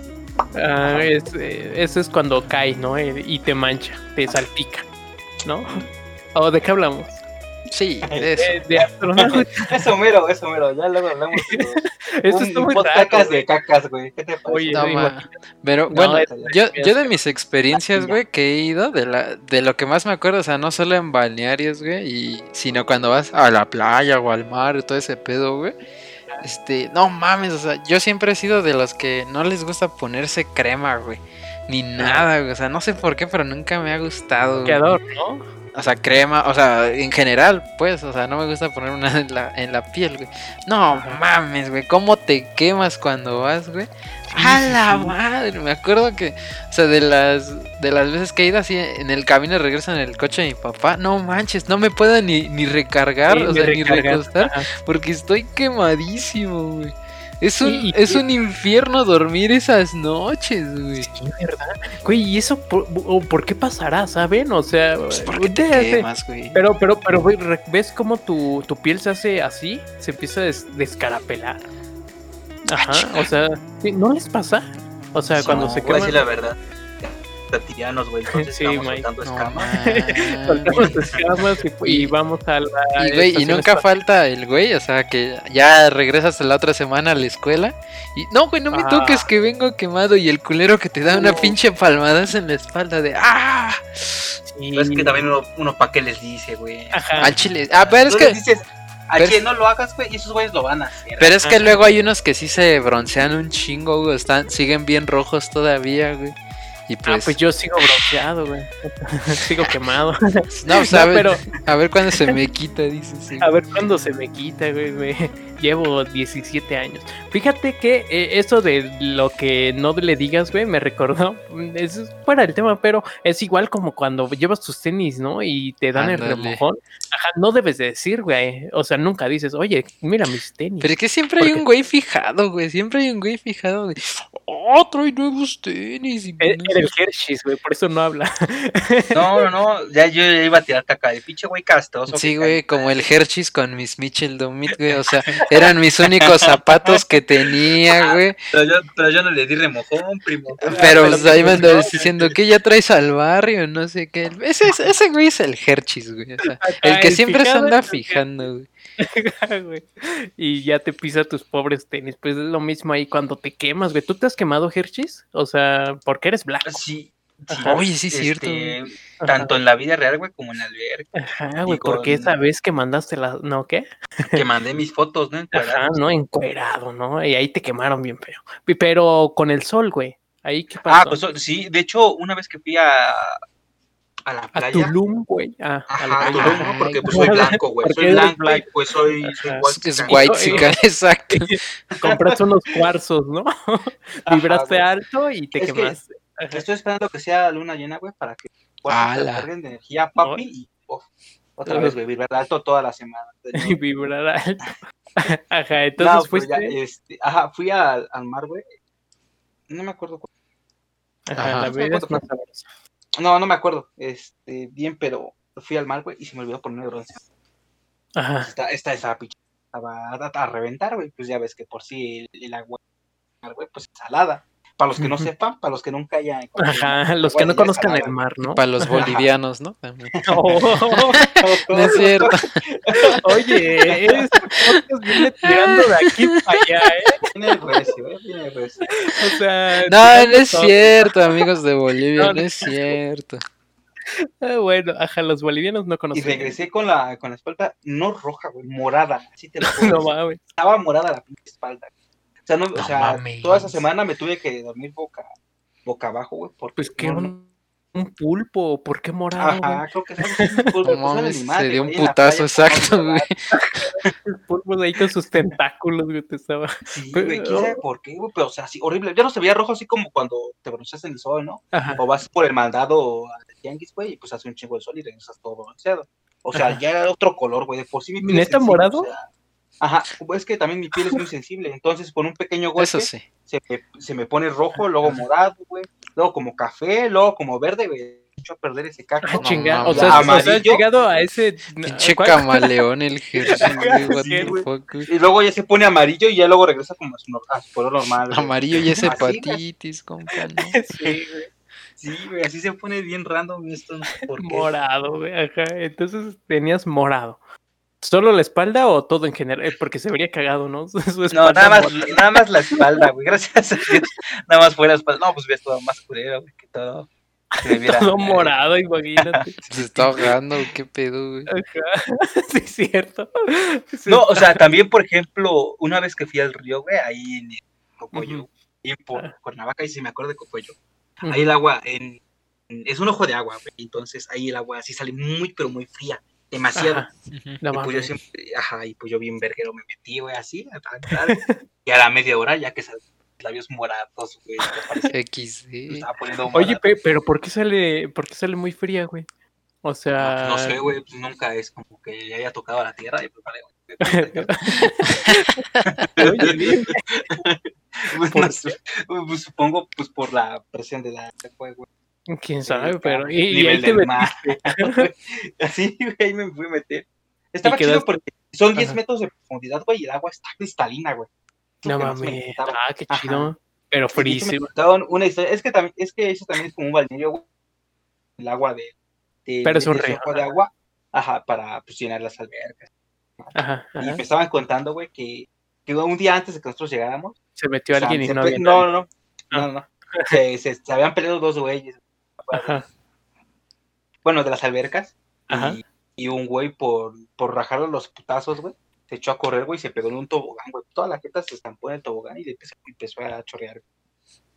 S2: Ah, es, eh, eso es cuando cae, ¿no? Eh, Y te mancha, te salpica, ¿no? ¿O de qué hablamos?
S1: Sí, de eso.
S2: Eh, de astronauta.
S3: Eso mero, eso mero. Ya luego hablamos de un
S2: está muy
S3: de cacas, güey. ¿Qué te?
S2: Oye,
S1: No, ma. Pero
S2: No,
S1: bueno,
S2: es-
S1: yo,
S2: es-
S1: yo de mis experiencias, güey, que he ido, de, la, de lo que más me acuerdo, o sea, no solo en balnearios, güey, y, sino cuando vas a la playa o al mar, todo ese pedo, güey. Este, no mames, o sea, yo siempre he sido de los que no les gusta ponerse crema, güey. Ni nada, güey. O sea, no sé por qué, pero nunca me ha gustado. güey.
S2: Bloqueador, ¿no?
S1: O sea, crema, o sea, en general, pues, o sea, no me gusta poner una en la, en la piel, güey. No mames, güey, ¿cómo te quemas cuando vas, güey? A la madre, me acuerdo que, o sea, de las, de las veces que he ido así en el camino de regreso en el coche de mi papá, no manches, no me puedo ni, ni recargar,
S2: Sí,
S1: o sea, ni recostar,
S2: ajá.
S1: porque estoy quemadísimo, güey. Es un, es un infierno dormir esas noches, güey.
S2: Sí, ¿verdad? Güey, ¿y eso por, o por qué pasará, saben? O sea,
S1: Pues porque te quemas, güey.
S2: pero, pero, pero, güey, ¿ves cómo tu, tu piel se hace así? Se empieza a des- descarapelar. Ajá, o sea, ¿sí? ¿no les pasa? O sea, cuando
S3: No,
S2: se
S3: voy a
S2: queman...
S3: decir la verdad. Reptilianos, güey. Entonces
S2: Sí,
S3: estamos
S2: Mike.
S3: soltando
S1: No
S3: escamas.
S2: soltamos escamas y, y
S1: Y-
S2: vamos a la...
S1: Y, güey, y
S2: estación
S1: nunca
S2: espacial.
S1: falta el güey, o sea, que ya regresas la otra semana a la escuela y no, güey, no me
S2: Ah.
S1: toques que vengo quemado y el culero que te da una pinche palmadaza en la espalda de ¡ah!
S2: Sí.
S3: Pero es que también uno, uno pa' qué les dice, güey.
S2: Ajá.
S1: Al chile. Ah, pero es que
S3: dices, a
S1: pero-
S3: quien no lo hagas, güey, y esos güeyes lo van a hacer.
S1: pero es que
S2: Ajá.
S1: luego hay unos que sí se broncean un chingo, güey, están siguen bien rojos todavía, güey. Y
S2: Ah,
S1: pues,
S2: pues yo sigo bronceado, güey. sigo quemado.
S1: no, pues,
S2: No,
S1: a, ver,
S2: pero
S1: a ver cuándo se me quita, dices. sí.
S2: a ver cuándo se me quita, güey. me- Llevo 17 años. Fíjate que eh, eso de lo que no le digas, güey, me recordó. mm, Es fuera del tema, pero es igual como cuando llevas tus tenis, ¿no? Y te dan el remojón. Ajá, no debes de decir, güey. O sea, nunca dices, oye, mira mis tenis.
S1: Pero es que siempre hay un güey fijado, güey. Siempre hay un güey fijado de. ¡Oh, trae nuevos tenis! Y
S2: Era
S1: sé
S2: el Hershey's, güey, por eso no habla.
S3: No, no, no. Ya yo ya iba a tirar caca de pinche güey castroso.
S1: Sí, güey, como el Hershey's con mis Mitchell Domit, güey. O sea, eran mis únicos zapatos que tenía, güey.
S3: Pero yo, pero yo no le di remojón, primo.
S1: Pero
S3: Ah,
S1: pues, ahí me andas diciendo que ya traes al barrio, no sé qué. Ese, es- ese güey es el Hershey's, güey. O sea, el que siempre se anda fijando, güey.
S2: y ya te pisa tus pobres tenis. Pues es lo mismo ahí cuando te quemas, güey. ¿Tú te has quemado, Hershey's? O sea, porque eres blanco.
S3: Sí.
S2: Ajá.
S1: Oye, sí, es cierto.
S3: este,
S1: güey.
S3: tanto en la vida real, güey, como en la alberca.
S2: Ajá, güey, porque esa vez que mandaste la. ¿No qué?
S3: Que mandé mis fotos, ¿no?
S2: Ajá,
S3: Encuerados.
S2: no, encuerado, ¿no? Y ahí te quemaron bien feo. Pero con el sol, güey. Ahí qué pasó.
S3: Ah, pues sí, de hecho, una vez que fui a, a la
S2: a
S3: playa.
S2: Tulum, güey. Ah, a la
S3: Ajá, a. Tulum, ¿no? Porque pues soy blanco, güey. Soy blanco y pues soy, soy white
S1: Es white chican, exacto.
S2: Compraste unos cuarzos, ¿no? Vibraste alto y te
S3: Es que-
S2: quemaste.
S3: Estoy esperando que sea luna llena, güey, para que puedan
S1: Ala.
S3: carguen de energía, papi, y otra vez, güey, vibrar alto toda la semana.
S2: Y vibrar alto. Ajá,
S3: No,
S2: entonces
S3: pues ya,
S2: fuiste.
S3: este, ajá, fui al, al mar, güey. No me acuerdo. cu-
S2: Ajá,
S1: Ajá.
S2: la vida es más sabrosa.
S3: No, no me acuerdo. Este, bien, pero fui al mar, güey, y se me olvidó poner bronce.
S2: Ajá.
S3: Esta, esta estaba pinche. Estaba a, a reventar, güey. Pues ya ves que por sí el, el agua, güey, pues es salada. Para los que no sepan, para los que nunca hayan.
S2: Ajá, los que no conozcan el mar, ¿no?
S1: Para los bolivianos, ¿no? También. No es cierto.
S2: oye, este podcast viene tirando de aquí para allá, ¿eh?
S3: Viene recio, eh, viene recio.
S2: O sea,
S1: No, no es cierto, amigos de Bolivia,
S2: No,
S1: es cierto.
S2: Ah, Bueno, ajá, los bolivianos no
S3: Y
S2: conocen.
S3: regresé con la, con la espalda, no roja, güey, morada. Así te lo.
S2: No mames.
S3: Estaba morada la pinche espalda. O sea, no, o
S1: No
S3: sea
S1: mames.
S3: toda esa semana me tuve que dormir boca, boca abajo, güey. Porque
S2: Pues que
S3: no,
S2: un, un pulpo, ¿por qué morado?
S3: Ajá, creo que sabes, pues,
S1: No
S3: pues,
S1: mames,
S3: madre,
S1: se dio un putazo,
S3: playa,
S1: exacto,
S3: ¿cómo
S1: güey.
S2: El pulpo ahí con sus tentáculos, güey, te estaba.
S3: Sí, güey, quién sabe por qué, güey, pero o sea, así horrible. Ya no se veía rojo así como cuando te bronceas en el sol, ¿no?
S2: Ajá.
S3: O vas por el mandado al tianguis, güey, y pues hace un chingo de sol y regresas todo bronceado. O sea,
S2: Ajá.
S3: ya era otro color, güey, de por sí es
S2: ¿Neta morado?
S3: o sea, ajá, es que también mi piel es muy sensible, entonces con un pequeño golpe
S1: Eso sí.
S3: se, me, se me pone rojo, luego morado, güey, luego como café, luego como verde, güey, echó a perder ese caco.
S2: Ah,
S1: No
S2: chinga. O sea, o sea, llegado a ese.
S1: Pinche camaleón el Gerson.
S3: Y luego ya se pone amarillo y ya luego regresa como a su, a su color normal. güey.
S1: Amarillo y es hepatitis, compa, ¿no?
S2: Sí, güey.
S3: Sí, güey, así se pone bien random esto, no sé por qué.
S2: Morado, güey. Ajá. Entonces tenías morado. ¿Solo la espalda o todo en general? Eh, Porque se vería cagado, ¿no? Su
S3: No, nada más,
S2: morada.
S3: nada más la espalda, güey. Gracias a Dios. Nada más fue la espalda. No, pues ves todo más culero, güey, que todo. Viera-
S2: Todo morado, imagínate.
S1: Se está ahogando, qué pedo, güey.
S2: Ajá. Sí, es cierto. Sí.
S3: No, o sea, también, por ejemplo, una vez que fui al río, güey, ahí en el Cocoyo,
S2: Ujú.
S3: y por. Cuernavaca, y si me acuerdo de Cocoyo. Ahí el agua, en, en- es un ojo de agua, güey. Entonces ahí el agua así sale muy, pero muy fría. Demasiado.
S2: Ajá.
S1: Ujú.
S2: No
S3: y pues yo siempre, ajá, y pues yo bien verguero me metí, güey, así, y a la media hora ya que los labios morados, güey, poniendo
S2: Oye, pe- pero ¿por qué sale, por qué sale muy fría, güey? O sea.
S3: No sé, güey, pues nunca es como que haya tocado a la tierra y pues vale, güey. Pues, no sé, pues, supongo pues por la presión de la güey, güey,
S2: quién sabe,
S3: el
S2: pero. Y, y ahí te
S3: del
S2: metiste.
S3: mar. Así, güey, ahí me fui a meter. Estaba chido porque son 10
S2: Ajá.
S3: metros de profundidad, güey, y el agua está cristalina, güey.
S2: No mames. Ah, qué
S3: Ajá.
S2: chido. Pero frísimo.
S3: una historia, es que también, es que eso también es como un balneario, güey, el agua de, de
S2: Pero es un río,
S3: de agua, ajá, para pues, llenar las albercas.
S2: Ajá,
S3: Y me estaban contando, güey, que, que un día antes de que nosotros llegáramos,
S2: Se metió
S3: o sea,
S2: alguien y no había.
S3: no, no, no, no, no, se, se, se habían peleado dos güeyes,
S2: Ajá.
S3: bueno, de las albercas,
S2: Ajá.
S3: y, y un güey por, por rajarle los putazos, güey, se echó a correr, güey, y se pegó en un tobogán, güey, toda la jeta se estampó en el tobogán y le empezó, empezó a chorrear.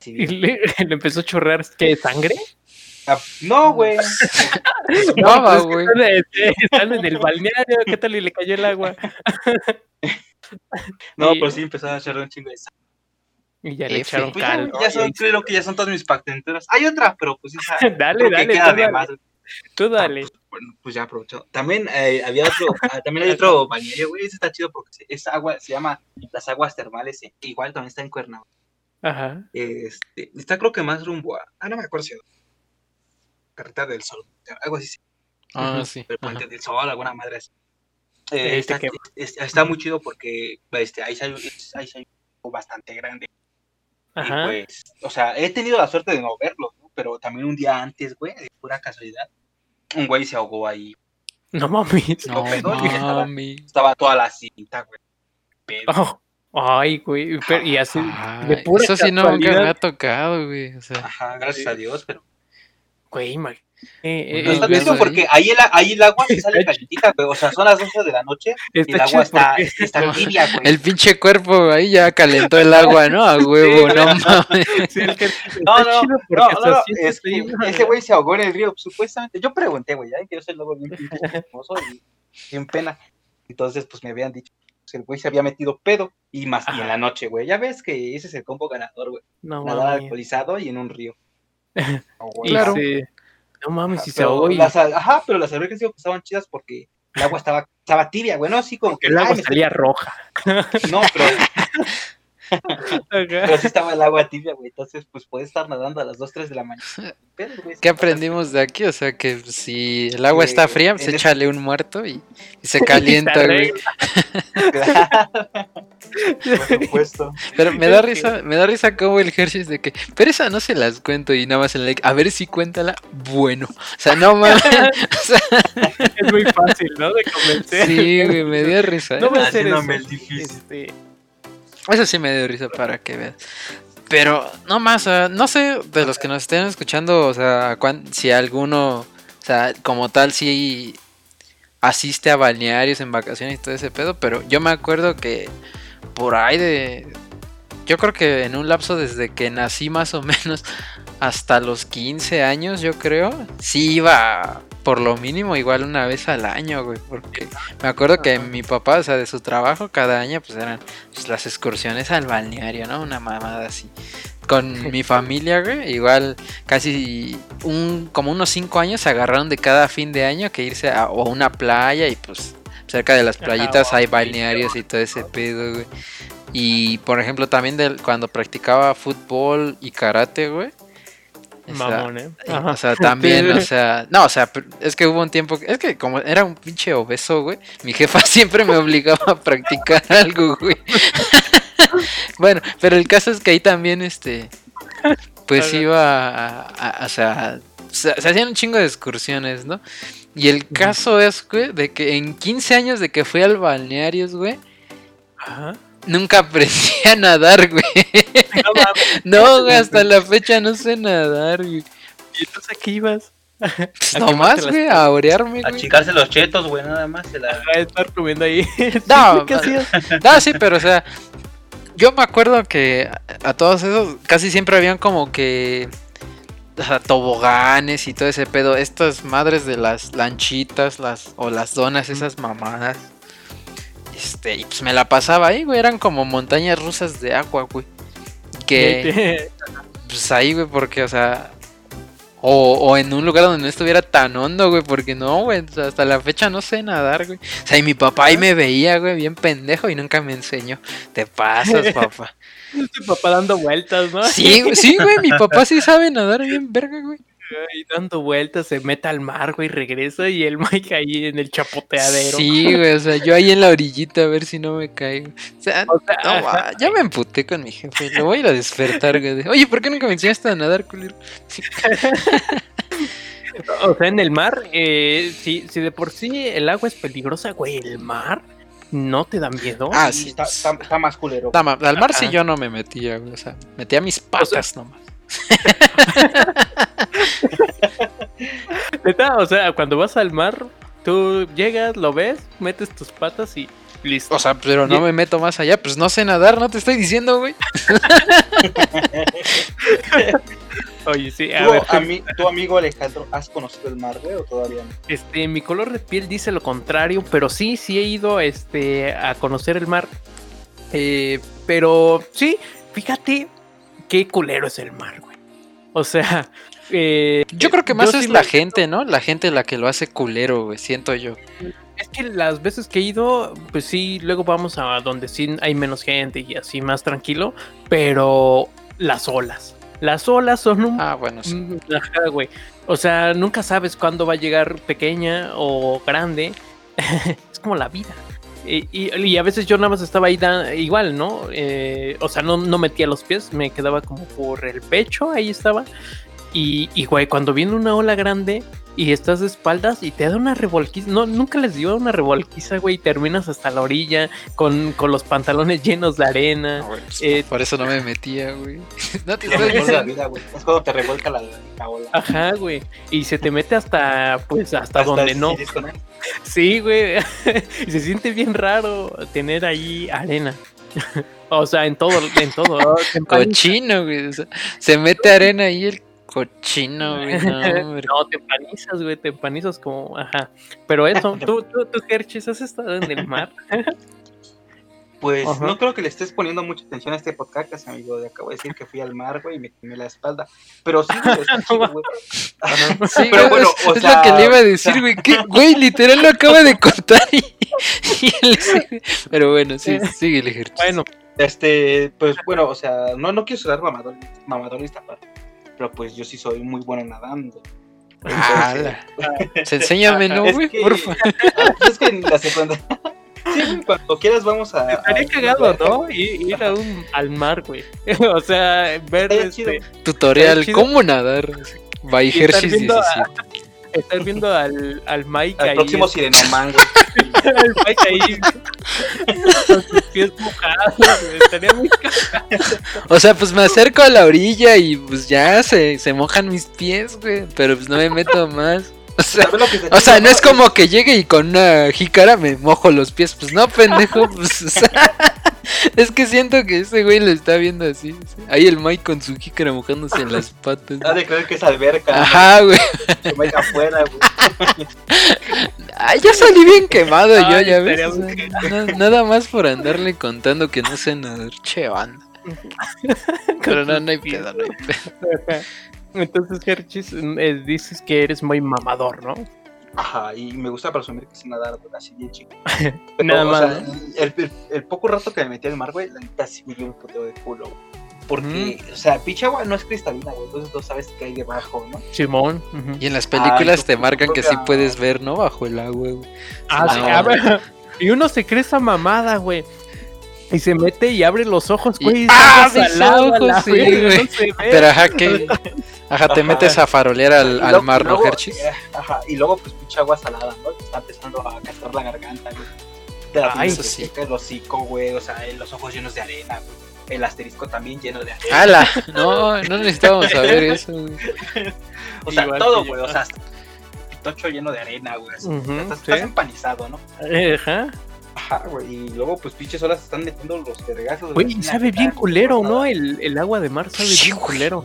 S3: Sí,
S2: Y le, le empezó a chorrear, ¿qué? ¿Sangre?
S3: Ah, no, güey.
S1: Baba,
S2: pues,
S1: güey.
S2: Están, están en el balneario, ¿qué tal? Y le cayó el agua.
S3: No,
S2: Y-
S3: pero sí empezó a chorrear un chingo de sangre.
S2: Y ya le
S1: F.
S2: echaron
S3: Pues ya,
S2: cal.
S3: güey, ya son, creo que ya son todas mis patenturas. Hay otra, pero pues esa.
S2: Dale,
S3: que
S2: dale,
S3: queda
S2: tú
S3: de
S2: dale,
S3: más.
S2: tú dale.
S3: Bueno, pues ya aprovechó. También eh, había otro, ah, también hay otro balneario, güey. Ese está chido porque se- esa agua se llama las aguas termales. eh, Igual también está en Cuernavaca.
S2: Ajá.
S3: Este, está creo que más rumbo a. Ah, no me acuerdo si. Carretera del Sol. Algo así.
S1: Ah, sí.
S3: El
S1: ajá.
S3: Puente del Sol, alguna madre así.
S2: Ahí
S3: Eh, está,
S2: quema.
S3: es- está muy chido porque este, ahí hay, ahí hay bastante grande. Y
S2: Ajá.
S3: pues, o sea, he tenido la suerte de no verlo, ¿no? pero también un día antes, güey, de pura casualidad, un güey se ahogó ahí.
S2: No mames.
S1: No
S3: pedo, y estaba-
S1: mami.
S3: Estaba toda la cinta, güey. Pedo.
S2: Oh, Ay, güey. pero- y así.
S1: Ay,
S2: de pura
S1: eso sí nunca me ha tocado, güey. O sea,
S3: Ajá, gracias a Dios, pero
S2: Güey, ma- eh, eh,
S3: No está
S2: eh,
S3: chido
S2: eso-
S3: porque ahí el, ahí el agua se sale calientita, güey. O sea, son las 12 de la noche y
S2: Está
S3: el agua está, está tibia, güey.
S1: El pinche cuerpo ahí ya calentó el agua, ¿no? A huevo, no mames.
S2: Sí, el que-
S3: No,
S2: está
S3: no, no, no, no, es que ese güey se ahogó en el río, supuestamente. Yo pregunté, güey, ya que yo soy luego bien y bien pena. Entonces, pues me habían dicho que el güey se había metido pedo y más y en la noche, güey. Ya ves que ese es el combo ganador, güey.
S2: No
S3: Nadar alcoholizado y en un río.
S2: Y
S1: Claro.
S2: se- No mames, si se ahogó
S3: las ajá, pero las albercas digo que estaban chidas porque el agua estaba, estaba tibia, güey, no así como que
S2: el agua
S3: ay, me estoy-
S2: salía roja.
S3: No, pero. pero sí estaba el agua tibia, güey. Entonces, pues puedes estar nadando a las 2, 3 de la mañana. Pero, güey,
S1: ¿Qué aprendimos de aquí? O sea, que si el agua está fría, pues échale un muerto y, y se calienta, güey.
S3: Por supuesto.
S1: Pero me da risa, me da risa como el Hershey de que, pero esa no se las cuento y nada más en like, a ver si cuéntala, bueno. O sea, no mames. O sea,
S2: Es muy fácil, ¿no? De convencer.
S1: sí, güey, me dio risa.
S2: No voy a hacer eso.
S3: Difícil.
S2: Este,
S1: Eso sí me dio risa para que veas. Pero no más, no sé de los que nos estén escuchando, o sea, cuán- si alguno, o sea, como tal, si asiste a balnearios en vacaciones y todo ese pedo, pero yo me acuerdo que por ahí de, yo creo que en un lapso desde que nací más o menos hasta los 15 años, yo creo, sí iba por lo mínimo igual una vez al año, güey, porque me acuerdo que mi papá, o sea, de su trabajo cada año, pues eran pues, las excursiones al balneario, ¿no? Una mamada así. Con mi familia, güey, igual casi un, como unos cinco años se agarraron de cada fin de año que irse a una playa y pues cerca de las playitas hay balnearios y todo ese pedo, güey. Y por ejemplo también del- cuando practicaba fútbol y karate, güey. O sea,
S2: mamón, ¿eh? Ajá.
S1: O sea, también, o sea, no, o sea, es que hubo un tiempo, que- es que como era un pinche obeso, güey, mi jefa siempre me obligaba a practicar algo, güey. bueno, pero el caso es que ahí también, este, pues iba a, a- a- o sea, se, se hacían un chingo de excursiones, ¿no? Y el caso es, güey, de que en 15 años de que fui al balnearios, güey,
S2: Ajá.
S1: Nunca aprendí a nadar, güey.
S2: No
S1: güey, hasta la fecha no sé nadar, güey.
S2: ¿Y entonces aquí ibas?
S1: Pues
S2: ¿A
S1: no más,
S2: las
S1: güey, a orearme,
S3: A chicarse los chetos, güey, nada más. Se la...
S2: A estar comiendo ahí.
S1: No,
S2: ¿Qué hacías?
S1: No, sí, pero o sea, yo me acuerdo que a todos esos casi siempre habían como que o sea, toboganes y todo ese pedo. Estas madres de las lanchitas, las o las donas, esas mamadas. Este, y pues me la pasaba ahí, güey, eran como montañas rusas de agua, güey. Que pues ahí, güey, porque, o sea, o, o en un lugar donde no estuviera tan hondo, güey, porque no, güey, hasta la fecha no sé nadar, güey. O sea, y mi papá ahí me veía, güey, bien pendejo y nunca me enseñó. Te pasas, papá.
S2: Tu papá dando vueltas, ¿no?
S1: Sí, sí, güey, mi papá sí sabe nadar bien verga, güey.
S2: Y dando vueltas, se mete al mar, güey, regresa y el Mike ahí en el chapoteadero.
S1: Sí, güey, o sea, yo ahí en la orillita a ver si no me caigo. O sea,
S2: O sea,
S1: no, va, ya me emputé con mi jefe, lo voy a ir a despertar, güey. Oye, ¿por qué nunca me enseñaste a nadar, culero? Sí,
S2: O sea, en el mar, eh, si, si de por sí el agua es peligrosa, güey, el mar no te da miedo.
S1: Ah,
S3: Sí, está, está, está más culero.
S1: Al mar sí yo no me metía, güey. O sea, metía mis patas nomás.
S2: Neta, o sea, cuando vas al mar, tú llegas, lo ves, metes tus patas y listo.
S1: O sea, pero no me meto más allá. Pues no sé nadar, no te estoy diciendo, güey.
S2: Oye, sí, a
S3: ¿Tú,
S2: ver,
S3: a mí, tu amigo Alejandro, ¿has conocido el mar, güey, o todavía no?
S2: este, mi color de piel dice lo contrario, pero sí, sí he ido este, a conocer el mar. Eh, pero sí, fíjate qué culero es el mar, güey. O sea, eh,
S1: Yo creo que más es
S2: sí
S1: la gente, ¿no? La gente la que lo hace culero, güey. Siento yo.
S2: Es que las veces que he ido, pues sí, luego vamos a donde sí hay menos gente y así más tranquilo, pero las olas. Las olas son un...
S1: Ah, bueno, sí.
S2: Mm, ajá, güey. O sea, nunca sabes cuándo va a llegar pequeña o grande. es como la vida. Y, y- y a veces yo nada más estaba ahí da- igual, ¿no? Eh, o sea, no, no metía los pies, me quedaba como por el pecho, ahí estaba. Y, y, güey, cuando viene una ola grande, y estás de espaldas y te da una revolquiza. No, nunca les dio una revolquiza, güey, y terminas hasta la orilla con, con los pantalones llenos de arena.
S1: Güey, pues,
S2: Eh,
S1: por eso no me metía, güey. No te
S3: la vida, güey. Es cuando te revuelca la, la ola.
S2: Ajá, güey. Y se te mete hasta, pues, hasta,
S3: Hasta
S2: donde no. Sí, güey. y se siente bien raro tener ahí arena. o sea, en todo, en todo.
S1: Cochino, güey. o sea, se mete arena ahí el cochino, güey. No.
S2: No, te empanizas, güey, te empanizas como, ajá. Pero eso, tú, tú, tú, Hershey's, ¿has estado en el mar?
S3: Pues
S2: Ajá.
S3: no creo que le estés poniendo mucha atención a este podcast, amigo. Le acabo de decir que fui al mar, güey, y me quemé la espalda. Pero sí, güey. Ajá.
S1: Sí,
S3: Pero
S1: güey,
S3: bueno,
S1: es,
S3: o
S1: es
S3: sea,
S1: lo que le iba a decir, güey. que, Güey, literal lo acaba de contar y, y él sigue. Pero bueno, sí, sigue el ejercicio.
S2: Bueno,
S3: Este, pues bueno, o sea, no, no quiero sonar mamador, mamadorista, pero, pero pues yo sí soy muy bueno nadando.
S1: ¡Hala! Se enséñame, ¿no,
S3: Es
S1: güey?
S3: que-
S1: Porfa.
S3: Es que en la secundaria. Sí, güey, cuando quieras vamos a.
S2: estaría cagado, ¿no? Ir, ir a un, al mar, güey. o sea, ver este.
S1: Tutorial. ¿cómo nadar? By Hershey's
S2: viendo a-
S1: 17.
S2: Estar viendo al, al Mike
S3: Al
S2: ahí.
S3: próximo Sirenoman, güey.
S2: al Mike ahí. con sus pies mojados, güey. Estaría muy cagado.
S1: O sea, pues me acerco a la orilla y pues ya se, se mojan mis pies, güey. Pero pues no me meto más. O sea,
S3: ¿Sabes lo que se
S1: o sea,
S3: chido,
S1: no es como que llegue y con una jícara me mojo los pies. Pues no, pendejo. Pues, o sea, es que siento que ese güey lo está viendo así. sí. Ahí el Mike con su jícara mojándose en las patas.
S3: Ha de creer que es alberca.
S1: Ajá, güey.
S3: Se vaya afuera, güey.
S1: Ay, ya salí bien quemado yo, ya ves. O sea, nada más por andarle contando que no sé nadar. Che, banda. Pero no, no hay pedo, no hay pedo.
S2: Entonces, Hershey's, eh, dices que eres muy mamador, ¿no?
S3: Ajá, y me gusta presumir que sé nadar, así bien chico.
S2: Nada
S3: o
S2: más,
S3: sea, el, el- el poco rato que me metí al mar, güey, la neta sí me dio un puteo de culo, güey. Porque, o sea, pinche agua no es cristalina, güey, entonces no sabes qué hay debajo, ¿no?
S2: Simón.
S1: Y en las películas
S3: Ay,
S1: te marcan que sí puedes ver, ¿no? Bajo el agua, güey.
S2: Ah, sí,
S1: No.
S2: a ver, Y uno se cree esa mamada, güey. Y se mete y abre los ojos, güey. y
S1: ¡Ah, mis
S2: salada
S1: ojos! Sí, güey.
S2: no se ve.
S1: Pero ajá, que. Ajá, te
S3: Ajá.
S1: metes a farolear al, al mar, ¿no,
S3: luego,
S1: Hershey's?
S3: eh, Ajá, y luego, pues, pinche agua salada, ¿no? Te está empezando a gastar la garganta, güey. Te
S2: Ay,
S1: eso sí.
S3: el hocico, güey, o sea, eh, los ojos llenos de arena, güey. El asterisco también lleno de arena.
S1: ¡Hala! No, no necesitábamos saber eso, güey.
S3: O sea,
S2: Igual
S3: todo, güey, o sea, pitocho lleno de arena, güey. así.
S2: Ujú,
S3: estás,
S2: sí.
S3: estás empanizado, ¿no?
S2: Eh, Ajá.
S3: Ajá, güey, y luego, pues, pinches olas están metiendo los vergazos.
S2: Güey, y sabe bien culero, ¿no? El, el agua de mar sabe
S1: Sí,
S2: bien
S1: güey.
S2: culero.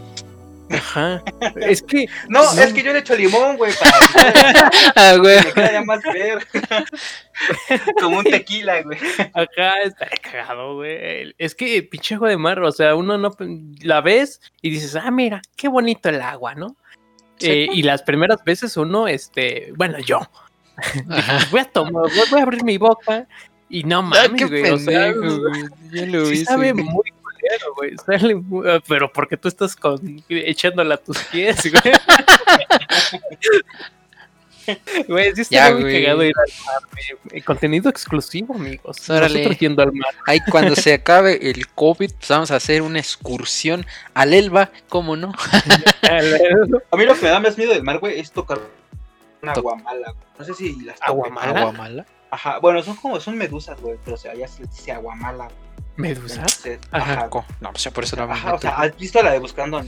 S2: Ajá. Es que.
S3: No,
S2: No.
S3: es que yo le echo limón, güey, para
S1: Ah, güey.
S3: que me quede ya más ver. Como un tequila, güey.
S2: Acá está cagado, güey. Es que pinche agua de mar, o sea, uno no la ves y dices, ah, mira, qué bonito el agua, ¿no? Eh, y las primeras veces uno, este, bueno, yo. Voy a tomar, voy, a abrir mi boca y no
S1: Ah,
S2: mames,
S1: qué
S2: güey. O sea,
S1: pendejo, güey. Ya lo
S2: sí sabe muy culero, güey. Sale muy- ah, pero porque tú estás con, echándola a tus pies, güey. Güey, sí está muy cagado ir al mar, güey. Contenido exclusivo, amigos.
S1: Órale.
S2: Nosotros yendo al mar.
S1: Ahí cuando se acabe el COVID, pues vamos a hacer una excursión al Elba, ¿cómo no?
S3: A mí lo que me da más miedo del mar, güey, es tocar una aguamala, güey. No sé si las.
S2: ¿Aguamala?
S1: Agua mala.
S3: Ajá, bueno, son como, son medusas, güey, pero o sea, ya se les dice aguamala. güey.
S2: ¿Medusa?
S3: Entonces,
S2: Ajá.
S1: No, pues ya por eso no me
S3: Ajá, o sea, ¿has visto la de Buscando a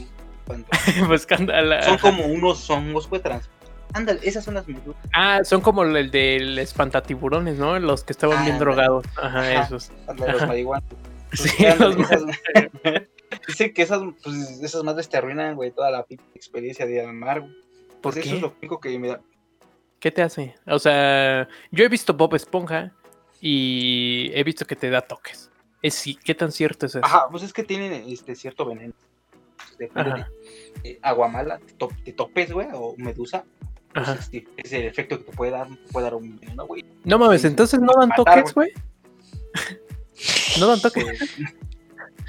S2: Buscando a la-
S3: Son como unos hongos, güey, trans. Ándale, esas son las medusas.
S2: Ah, son como el del espantatiburones, ¿no? Los que estaban bien
S3: Ah,
S2: drogados. Ajá,
S3: Ajá.
S2: esos.
S3: Ándale, los marihuanos.
S2: Sí,
S3: Ándale,
S2: los
S3: esas- Dicen que esas, pues, esas madres te arruinan, güey, toda la pinche experiencia de ir al mar, güey.
S2: ¿Por
S3: Pues eso
S2: qué?
S3: es lo único que me da.
S2: ¿Qué te hace? O sea, yo he visto Bob Esponja y he visto que te da toques. Es, sí, ¿Qué tan cierto es eso?
S3: Ajá, pues es que tienen este cierto veneno. Depende
S2: Ajá.
S3: de eh, aguamala, te, to- te topes, güey, o medusa. Pues
S2: Ajá.
S3: es, el efecto que te puede dar, te puede dar un veneno, güey.
S2: No mames, entonces no dan
S3: Matar,
S2: toques, güey. No dan toques.
S3: Eh,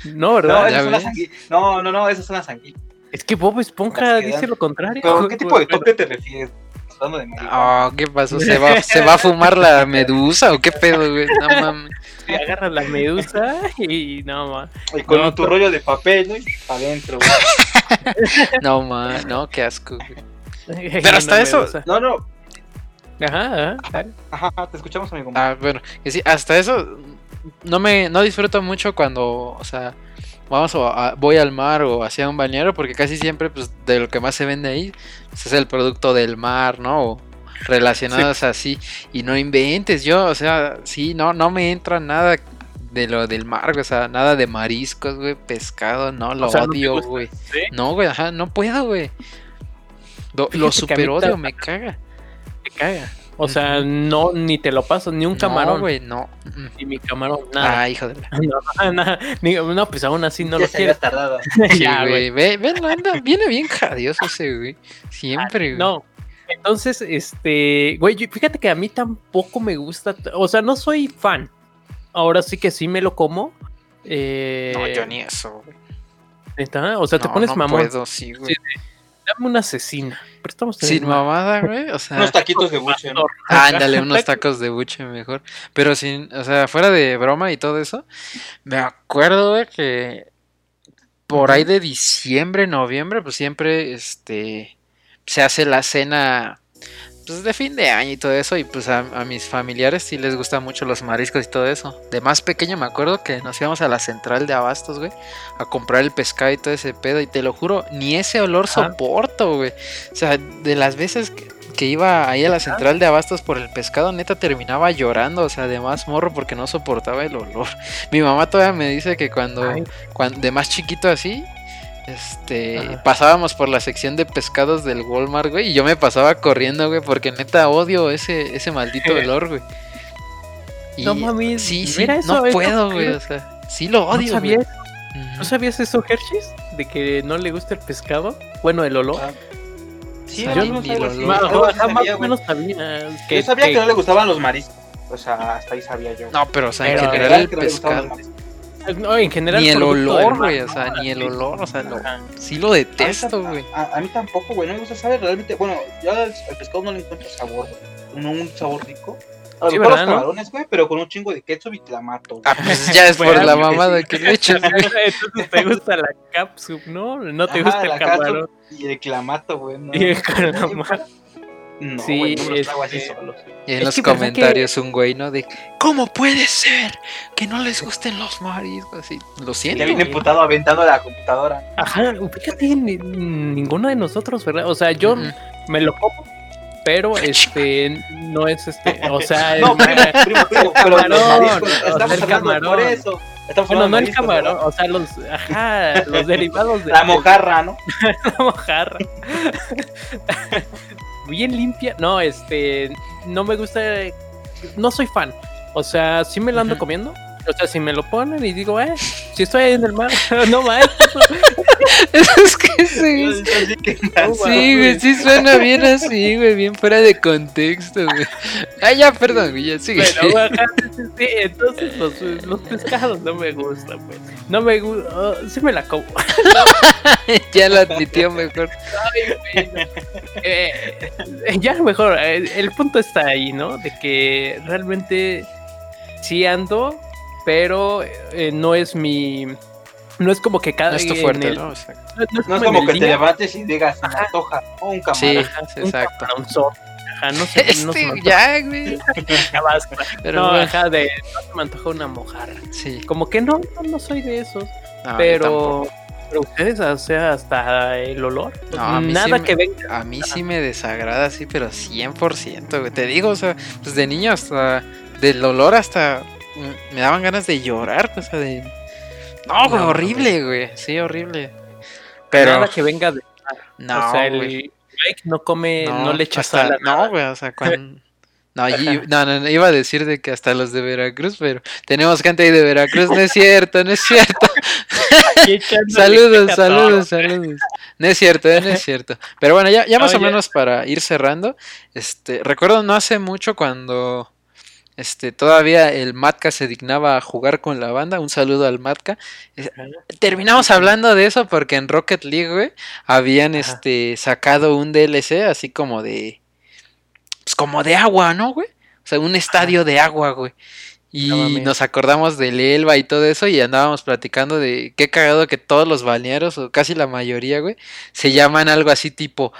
S2: No,
S3: no,
S2: ¿verdad?
S1: ya
S3: esas no, no, no, esas son las anguilas.
S2: Es que Bob Esponja dice lo contrario.
S3: ¿Pero qué tipo de
S2: Bueno,
S3: toque te refieres? Hablando de marihuana.
S1: Oh, ¿qué pasó? ¿Se va, ¿Se va a fumar la medusa o qué pedo, güey? No mames.
S2: te agarras la medusa y no mames.
S3: Y con
S2: no,
S3: tu rollo de papel, ¿no? Y para adentro, güey.
S1: No mames, no, qué asco, güey. Pero hasta eso-.
S3: No, no.
S2: Ajá, ajá.
S3: Ajá, te escuchamos, amigo.
S1: Ah, bueno, que sí, hasta eso no me no disfruto mucho cuando, o sea, vamos a, a- voy al mar o hacia un bañero porque casi siempre pues de lo que más se vende ahí pues, es el producto del mar, ¿no? O relacionados así y no inventes, yo, o sea, sí, no no me entra nada de lo del mar, o sea, nada de mariscos, güey, pescado, no, lo
S2: sea, ¿no te
S1: odio,
S2: gusta?
S1: güey.
S2: ¿Sí?
S1: No, güey, ajá, no puedo, güey. Lo, super odio, me caga.
S2: Te caga. O sea, no, ni te lo paso, ni un camarón.
S1: No, güey, no. Mm.
S2: Ni mi camarón, nada.
S1: Ah, hijo de la.
S2: No, nada, ni- no, pues aún así no
S3: ya
S2: lo
S3: se había
S2: quiero.
S3: tardado.
S1: Sí,
S2: Ya,
S1: güey. Ve, ve, no anda, viene bien jadioso ese, güey. Siempre, güey.
S2: No. Entonces, este, güey, fíjate que a mí tampoco me gusta, o sea, no soy fan. Ahora sí que sí me lo como. Eh,
S1: No, yo ni eso, güey.
S2: O sea, te
S1: No,
S2: pones
S1: no
S2: mamón.
S1: puedo, sí, güey.
S2: Dame una asesina. Pero estamos
S1: Sin mamada, güey. O sea,
S3: Unos taquitos de buche, ¿no?
S1: ándale, unos tacos de buche mejor. Pero sin, o sea, fuera de broma y todo eso, me acuerdo, güey, que por ahí de diciembre, noviembre, pues siempre, este, se hace la cena, pues de fin de año y todo eso. Y pues a, a mis familiares sí les gustan mucho los mariscos y todo eso. De más pequeño me acuerdo que nos íbamos a la central de abastos, güey, a comprar el pescado y todo ese pedo. Y te lo juro, ni ese olor
S2: Ajá.
S1: soporto, güey. O sea, de las veces que, que iba ahí a la central de abastos por el pescado, neta terminaba llorando, o sea, de más morro porque no soportaba el olor. Mi mamá todavía me dice que cuando, cuando de más chiquito así, este,
S2: Ajá.
S1: pasábamos por la sección de pescados del Walmart, güey, y yo me pasaba corriendo, güey, porque neta odio ese, ese maldito olor, güey. Y
S2: No mames,
S1: sí, sí,
S2: mira eso,
S1: no
S2: eso,
S1: puedo, güey, o sea, sí lo
S2: ¿No
S1: odio, güey.
S2: sabías,
S1: Ujú.
S2: ¿No sabías eso, Hershey's? De que no le gusta el pescado. Bueno, el olor.
S3: Ah, Sí,
S1: Yo no lo logro.
S2: Más,
S3: sabía,
S2: o
S3: güey.
S2: menos sabía.
S3: Yo sabía que no le gustaban los mariscos. O sea, hasta ahí sabía yo.
S1: No, pero o sea, en general
S3: Era
S1: el
S3: no
S1: pescado.
S3: Mariscos.
S2: No, en general.
S1: Ni el olor, güey, o sea, ni el olor, o sea, lo, sí lo detesto, güey.
S3: A, a mí tampoco, güey, no me gusta saber realmente. Bueno, yo al, al pescado no le encuentro sabor, güey. No un sabor rico. A lo
S2: Sí,
S3: mejor los camarones, güey, pero con un chingo de ketchup y clamato, güey.
S1: Ah, pues ya es por
S2: Bueno,
S1: la mamada
S3: sí.
S1: que le echas, güey.
S2: Entonces te gusta la capsup, ¿no? No te
S3: Ajá,
S2: gusta el
S3: la
S2: camarón.
S3: Y el clamato, güey. No,
S2: Y el calamar.
S3: No,
S2: Sí,
S3: no me los trago así
S2: este-
S3: solos.
S1: Y en
S2: Es
S1: los
S2: que, ¿verdad
S1: comentarios un güey, ¿no? De, ¿cómo puede ser que no les gusten los mariscos? Y lo siento.
S3: Ya viene emputado aventando la computadora.
S2: Ajá, fíjate, ni- ninguno de nosotros, ¿verdad? O sea, yo me lo como, pero este no es este, o sea,
S3: No,
S2: el-
S3: primo, primo, primo, pero los
S2: camarón,
S3: mariscos,
S2: o sea,
S3: estamos hablando por
S2: camarón.
S3: eso. Estamos
S2: bueno, no el camarón, o sea, los, ajá, los derivados de
S3: La mojarra, ¿no?
S2: la mojarra. Bien limpia. No, este, no me gusta, no soy fan. O sea, sí me lo ando comiendo. O sea, si me lo ponen y digo, eh, si estoy ahí en el mar, no más.
S1: es que sí. Sí, güey, sí suena bien así, güey, bien fuera de contexto, güey. Ah, ya, perdón, güey, ya sigue.
S2: Bueno, sí, sí, sí, entonces los, los pescados no me gustan, pues. No me gusta, sí me la como.
S1: ya lo admitió mejor.
S2: Ay, güey, no. Eh, ya mejor, eh, el punto está ahí, ¿no? De que realmente sí ando, pero eh, no es mi. No es como que cada
S1: No es tu fuerte,
S2: el-
S1: ¿no? O sea,
S3: No es como que te levantes y digas, me antoja, ¿no? un
S1: sí,
S3: camarón.
S2: Ajá,
S1: sí,
S2: un
S1: exacto.
S2: Ajá, no sé, no se
S1: Este,
S2: me antoja,
S1: ya, güey.
S2: ya basta.
S1: Pero
S2: no, ajá, de no se me antoja una mojarra.
S1: sí.
S2: Como que no, no, no soy de esos.
S1: No,
S2: pero, pero ustedes, o sea, hasta el olor.
S1: No, sí
S2: Nada
S1: me-
S2: que venga.
S1: A mí sí me desagrada, sí, pero 100%, güey. Te digo, o sea, pues de niño hasta. Del olor hasta. Me daban ganas de llorar, o sea, de. No, güey,
S2: No,
S1: horrible, güey. Sí, horrible. Pero.
S2: Nada que venga de.
S1: No,
S2: o sea, el
S1: güey.
S2: Mike no come, no, le echa
S1: hasta-
S2: sal.
S1: No, güey, o sea, cuando. No, y- no, no, no, iba a decir de que hasta los de Veracruz, pero tenemos gente ahí de Veracruz, no es cierto, no es cierto. Saludos, saludos, saludos. No es cierto, eh, no es cierto. Pero bueno, ya, ya más o menos para ir cerrando. Este, recuerdo no hace mucho cuando este todavía el Matka se dignaba a jugar con la banda. Un saludo al Matka. Eh, Terminamos hablando de eso porque en Rocket League, güey, habían
S2: Ajá.
S1: este sacado un DLC así como de pues como de agua, ¿no, güey? O sea, un estadio de agua, güey. Y
S2: No
S1: nos acordamos del Elba y todo eso y andábamos platicando de qué cagado que todos los balnearios, o casi la mayoría, güey, se llaman algo así tipo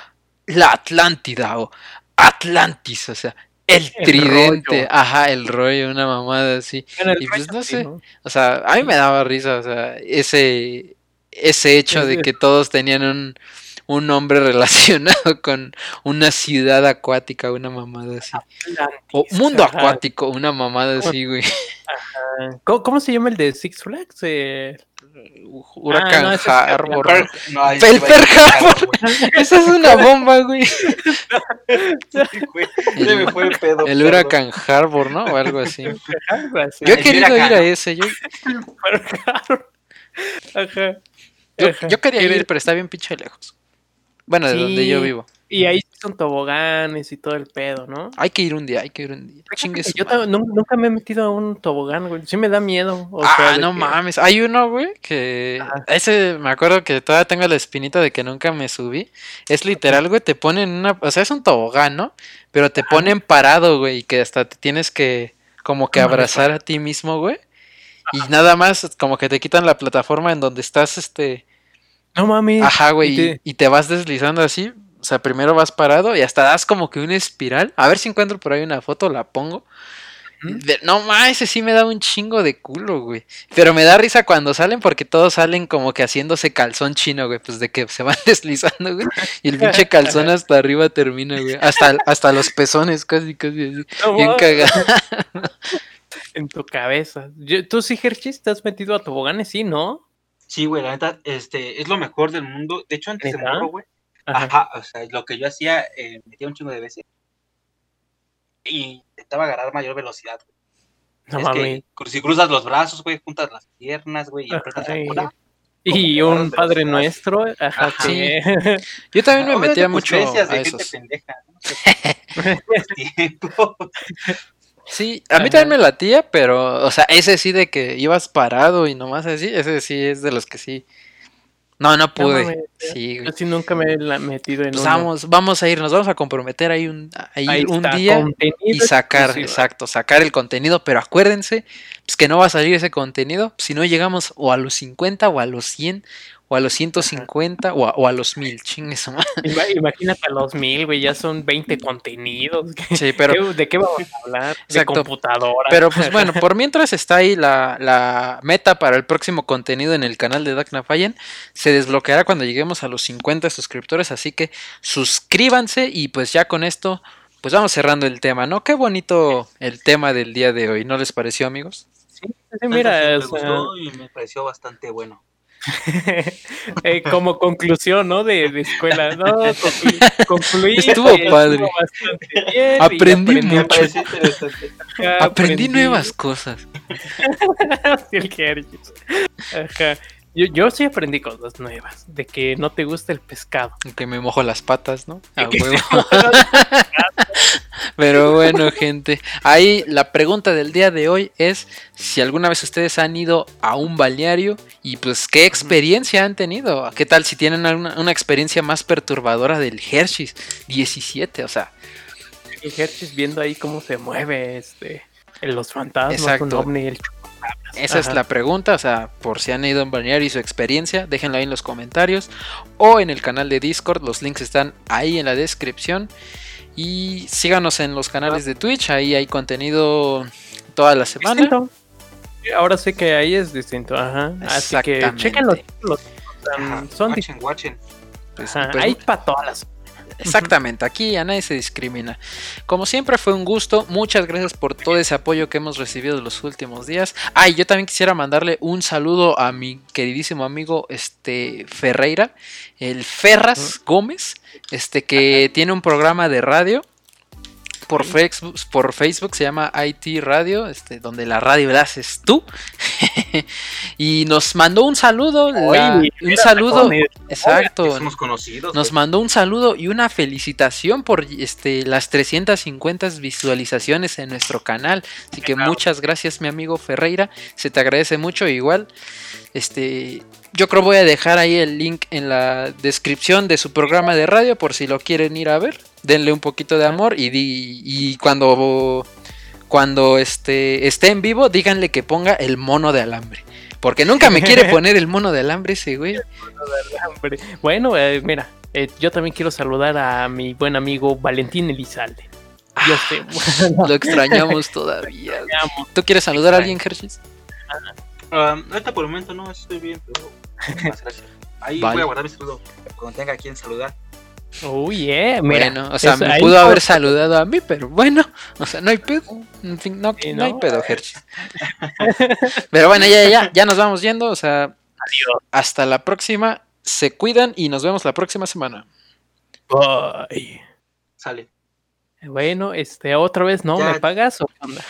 S1: la Atlántida o Atlantis, o sea, el, tridente, ajá, el rollo, una mamada así. y pues no sé, o sea, a mí me daba risa, o sea, ese, ese hecho de que todos tenían un, un nombre relacionado con una ciudad acuática, una mamada así. o mundo acuático, una mamada así, güey.
S2: ¿Cómo, se llama el de Six Flags? Eh...
S1: Huracán ah, Harbor. el Per Harbor. Esa es una bomba, güey. el, fue el, pedo, el Huracán Harbor, ¿no? O algo así. Yo he querido ir a ese. Yo... Ajá. Yo, quería ir, pero está bien pinche lejos. Bueno, de donde yo vivo.
S2: Y ahí son toboganes y todo el pedo, ¿no?
S1: Hay que ir un día, hay que ir un día.
S2: yo nunca me he metido a un tobogán, güey. Sí me da miedo.
S1: ah, no mames. Hay uno, güey, que... Ese me acuerdo que todavía tengo la espinita de que nunca me subí. Es literal, güey, te ponen una... O sea, es un tobogán, ¿no? Pero te ponen parado, güey, y que hasta te tienes que como que abrazar a ti mismo, güey. Y nada más como que te quitan la plataforma en donde estás, este
S2: no mami.
S1: Ajá, güey. Y te... vas deslizando así. O sea, primero vas parado y hasta das como que una espiral. A ver si encuentro por ahí una foto, la pongo. no mames, ese sí me da un chingo de culo, güey. Pero me da risa cuando salen porque todos salen como que haciéndose calzón chino, güey. Pues de que se van deslizando, güey. Y el pinche calzón hasta arriba termina, güey. Hasta, hasta los pezones, casi, casi así. bien cagado.
S2: En tu cabeza. ¿Tú sí, Hershey, te has metido a toboganes? Sí, ¿no?
S3: Sí, güey, la neta, este, es lo mejor del mundo. De hecho, antes de morro, güey. Ajá. o sea, lo que yo hacía, eh, metía un chingo de veces. Y intentaba agarrar mayor velocidad, No mames. si cruzas los brazos, güey, juntas las piernas, güey, y apretas la cola.
S2: Y un Padre Nuestro, ajá, sí.
S1: Yo también me metía mucho a esos. Pendeja, ¿no? Sí, a mí también me latía, pero, o sea, ese sí de que ibas parado y nomás así, ese sí es de los que sí. No, no pude. sí,
S2: Yo sí nunca me he metido en
S1: pues vamos, vamos a ir, nos vamos a comprometer ahí un, ahí un día y sacar, exacto, sacar el contenido, pero acuérdense pues que no va a salir ese contenido si no llegamos o a los 50 o a los 100 o a los 150 o a, o a los 1000, chingues.
S2: Imagínate a los 1000, güey, ya son 20 contenidos.
S1: Sí, pero.
S2: ¿De qué vamos a hablar? De computadora.
S1: Pero pues bueno, por mientras está ahí la, la meta para el próximo contenido en el canal de Dagna Fallen, se desbloqueará cuando lleguemos a los 50 suscriptores, así que suscríbanse y pues ya con esto, pues vamos cerrando el tema, ¿no? Qué bonito el tema del día de hoy, ¿no les pareció, amigos?
S3: Sí, sí mira, me gustó y me pareció bastante bueno.
S2: Eh, como conclusión, ¿no? De, escuela, ¿no?
S1: concluí. Estuvo padre. aprendí, mucho. aprendí, nuevas cosas.
S2: Yo, yo sí aprendí cosas nuevas. De que no te gusta el pescado.
S1: Que me mojo las patas, ¿no? A huevo. Pero bueno, gente. Ahí la pregunta del día de hoy es si alguna vez ustedes han ido a un balneario y pues qué experiencia han tenido. ¿Qué tal si tienen una, experiencia más perturbadora del Hershey's 17? O sea.
S2: El Hershey's viendo ahí cómo se mueve este, los fantasmas, Exacto. ovni, el
S1: esa es la pregunta, o sea, por si han ido a un balneario y su experiencia, déjenlo ahí en los comentarios o en el canal de Discord, los links están ahí en la descripción. Y síganos en los canales de Twitch, ahí hay contenido toda la semana.
S2: Ahora sé que ahí es distinto, ajá. Así que chequenlo.
S3: son watchen, watchen.
S2: Pues, ahí para todas las
S1: Exactamente, aquí a nadie se discrimina. Como siempre fue un gusto, muchas gracias por todo ese apoyo que hemos recibido en los últimos días. Ay, yo también quisiera mandarle un saludo a mi queridísimo amigo este Ferreira, el Ferras Gómez, este que tiene un programa de radio por Facebook, por Facebook se llama IT Radio, este, donde la radio la haces tú. y nos mandó un saludo, un saludo, exacto.
S3: Somos conocidos.
S1: Nos mandó un saludo y una felicitación por este, las 350 visualizaciones en nuestro canal. Así que muchas gracias, mi amigo Ferreira. Se te agradece mucho. Igual, este, yo creo voy a dejar ahí el link en la descripción de su programa de radio por si lo quieren ir a ver denle un poquito de amor y, y cuando, cuando este, esté en vivo, díganle que ponga el mono de alambre. Porque nunca me quiere poner el mono del hambre ese güey.
S2: Bueno, eh, mira, eh, yo también quiero saludar a mi buen amigo Valentín Elizalde. Sé.
S1: Lo extrañamos todavía. güey. ¿Tú quieres saludar a alguien, Hershey's?
S3: Ah, ahorita por el momento no estoy bien, pero muchas gracias. Ahí
S1: Vale.
S3: voy a guardar mi saludo cuando tenga a quien saludar.
S2: Uy, yeah, mira.
S1: bueno, o sea,
S2: eso-
S1: me pudo haber saludado a mí, pero bueno, o sea, no hay pedo. En fin, no,
S2: Sí,
S1: no hay pedo, Hershey's. Pero bueno, ya, ya, ya nos vamos yendo, o sea,
S2: Adiós.
S1: hasta la próxima. Se cuidan y nos vemos la próxima semana.
S2: Bye.
S3: Sale.
S2: Bueno, este, otra vez, ¿no?
S3: Ya.
S2: ¿Me pagas o qué onda?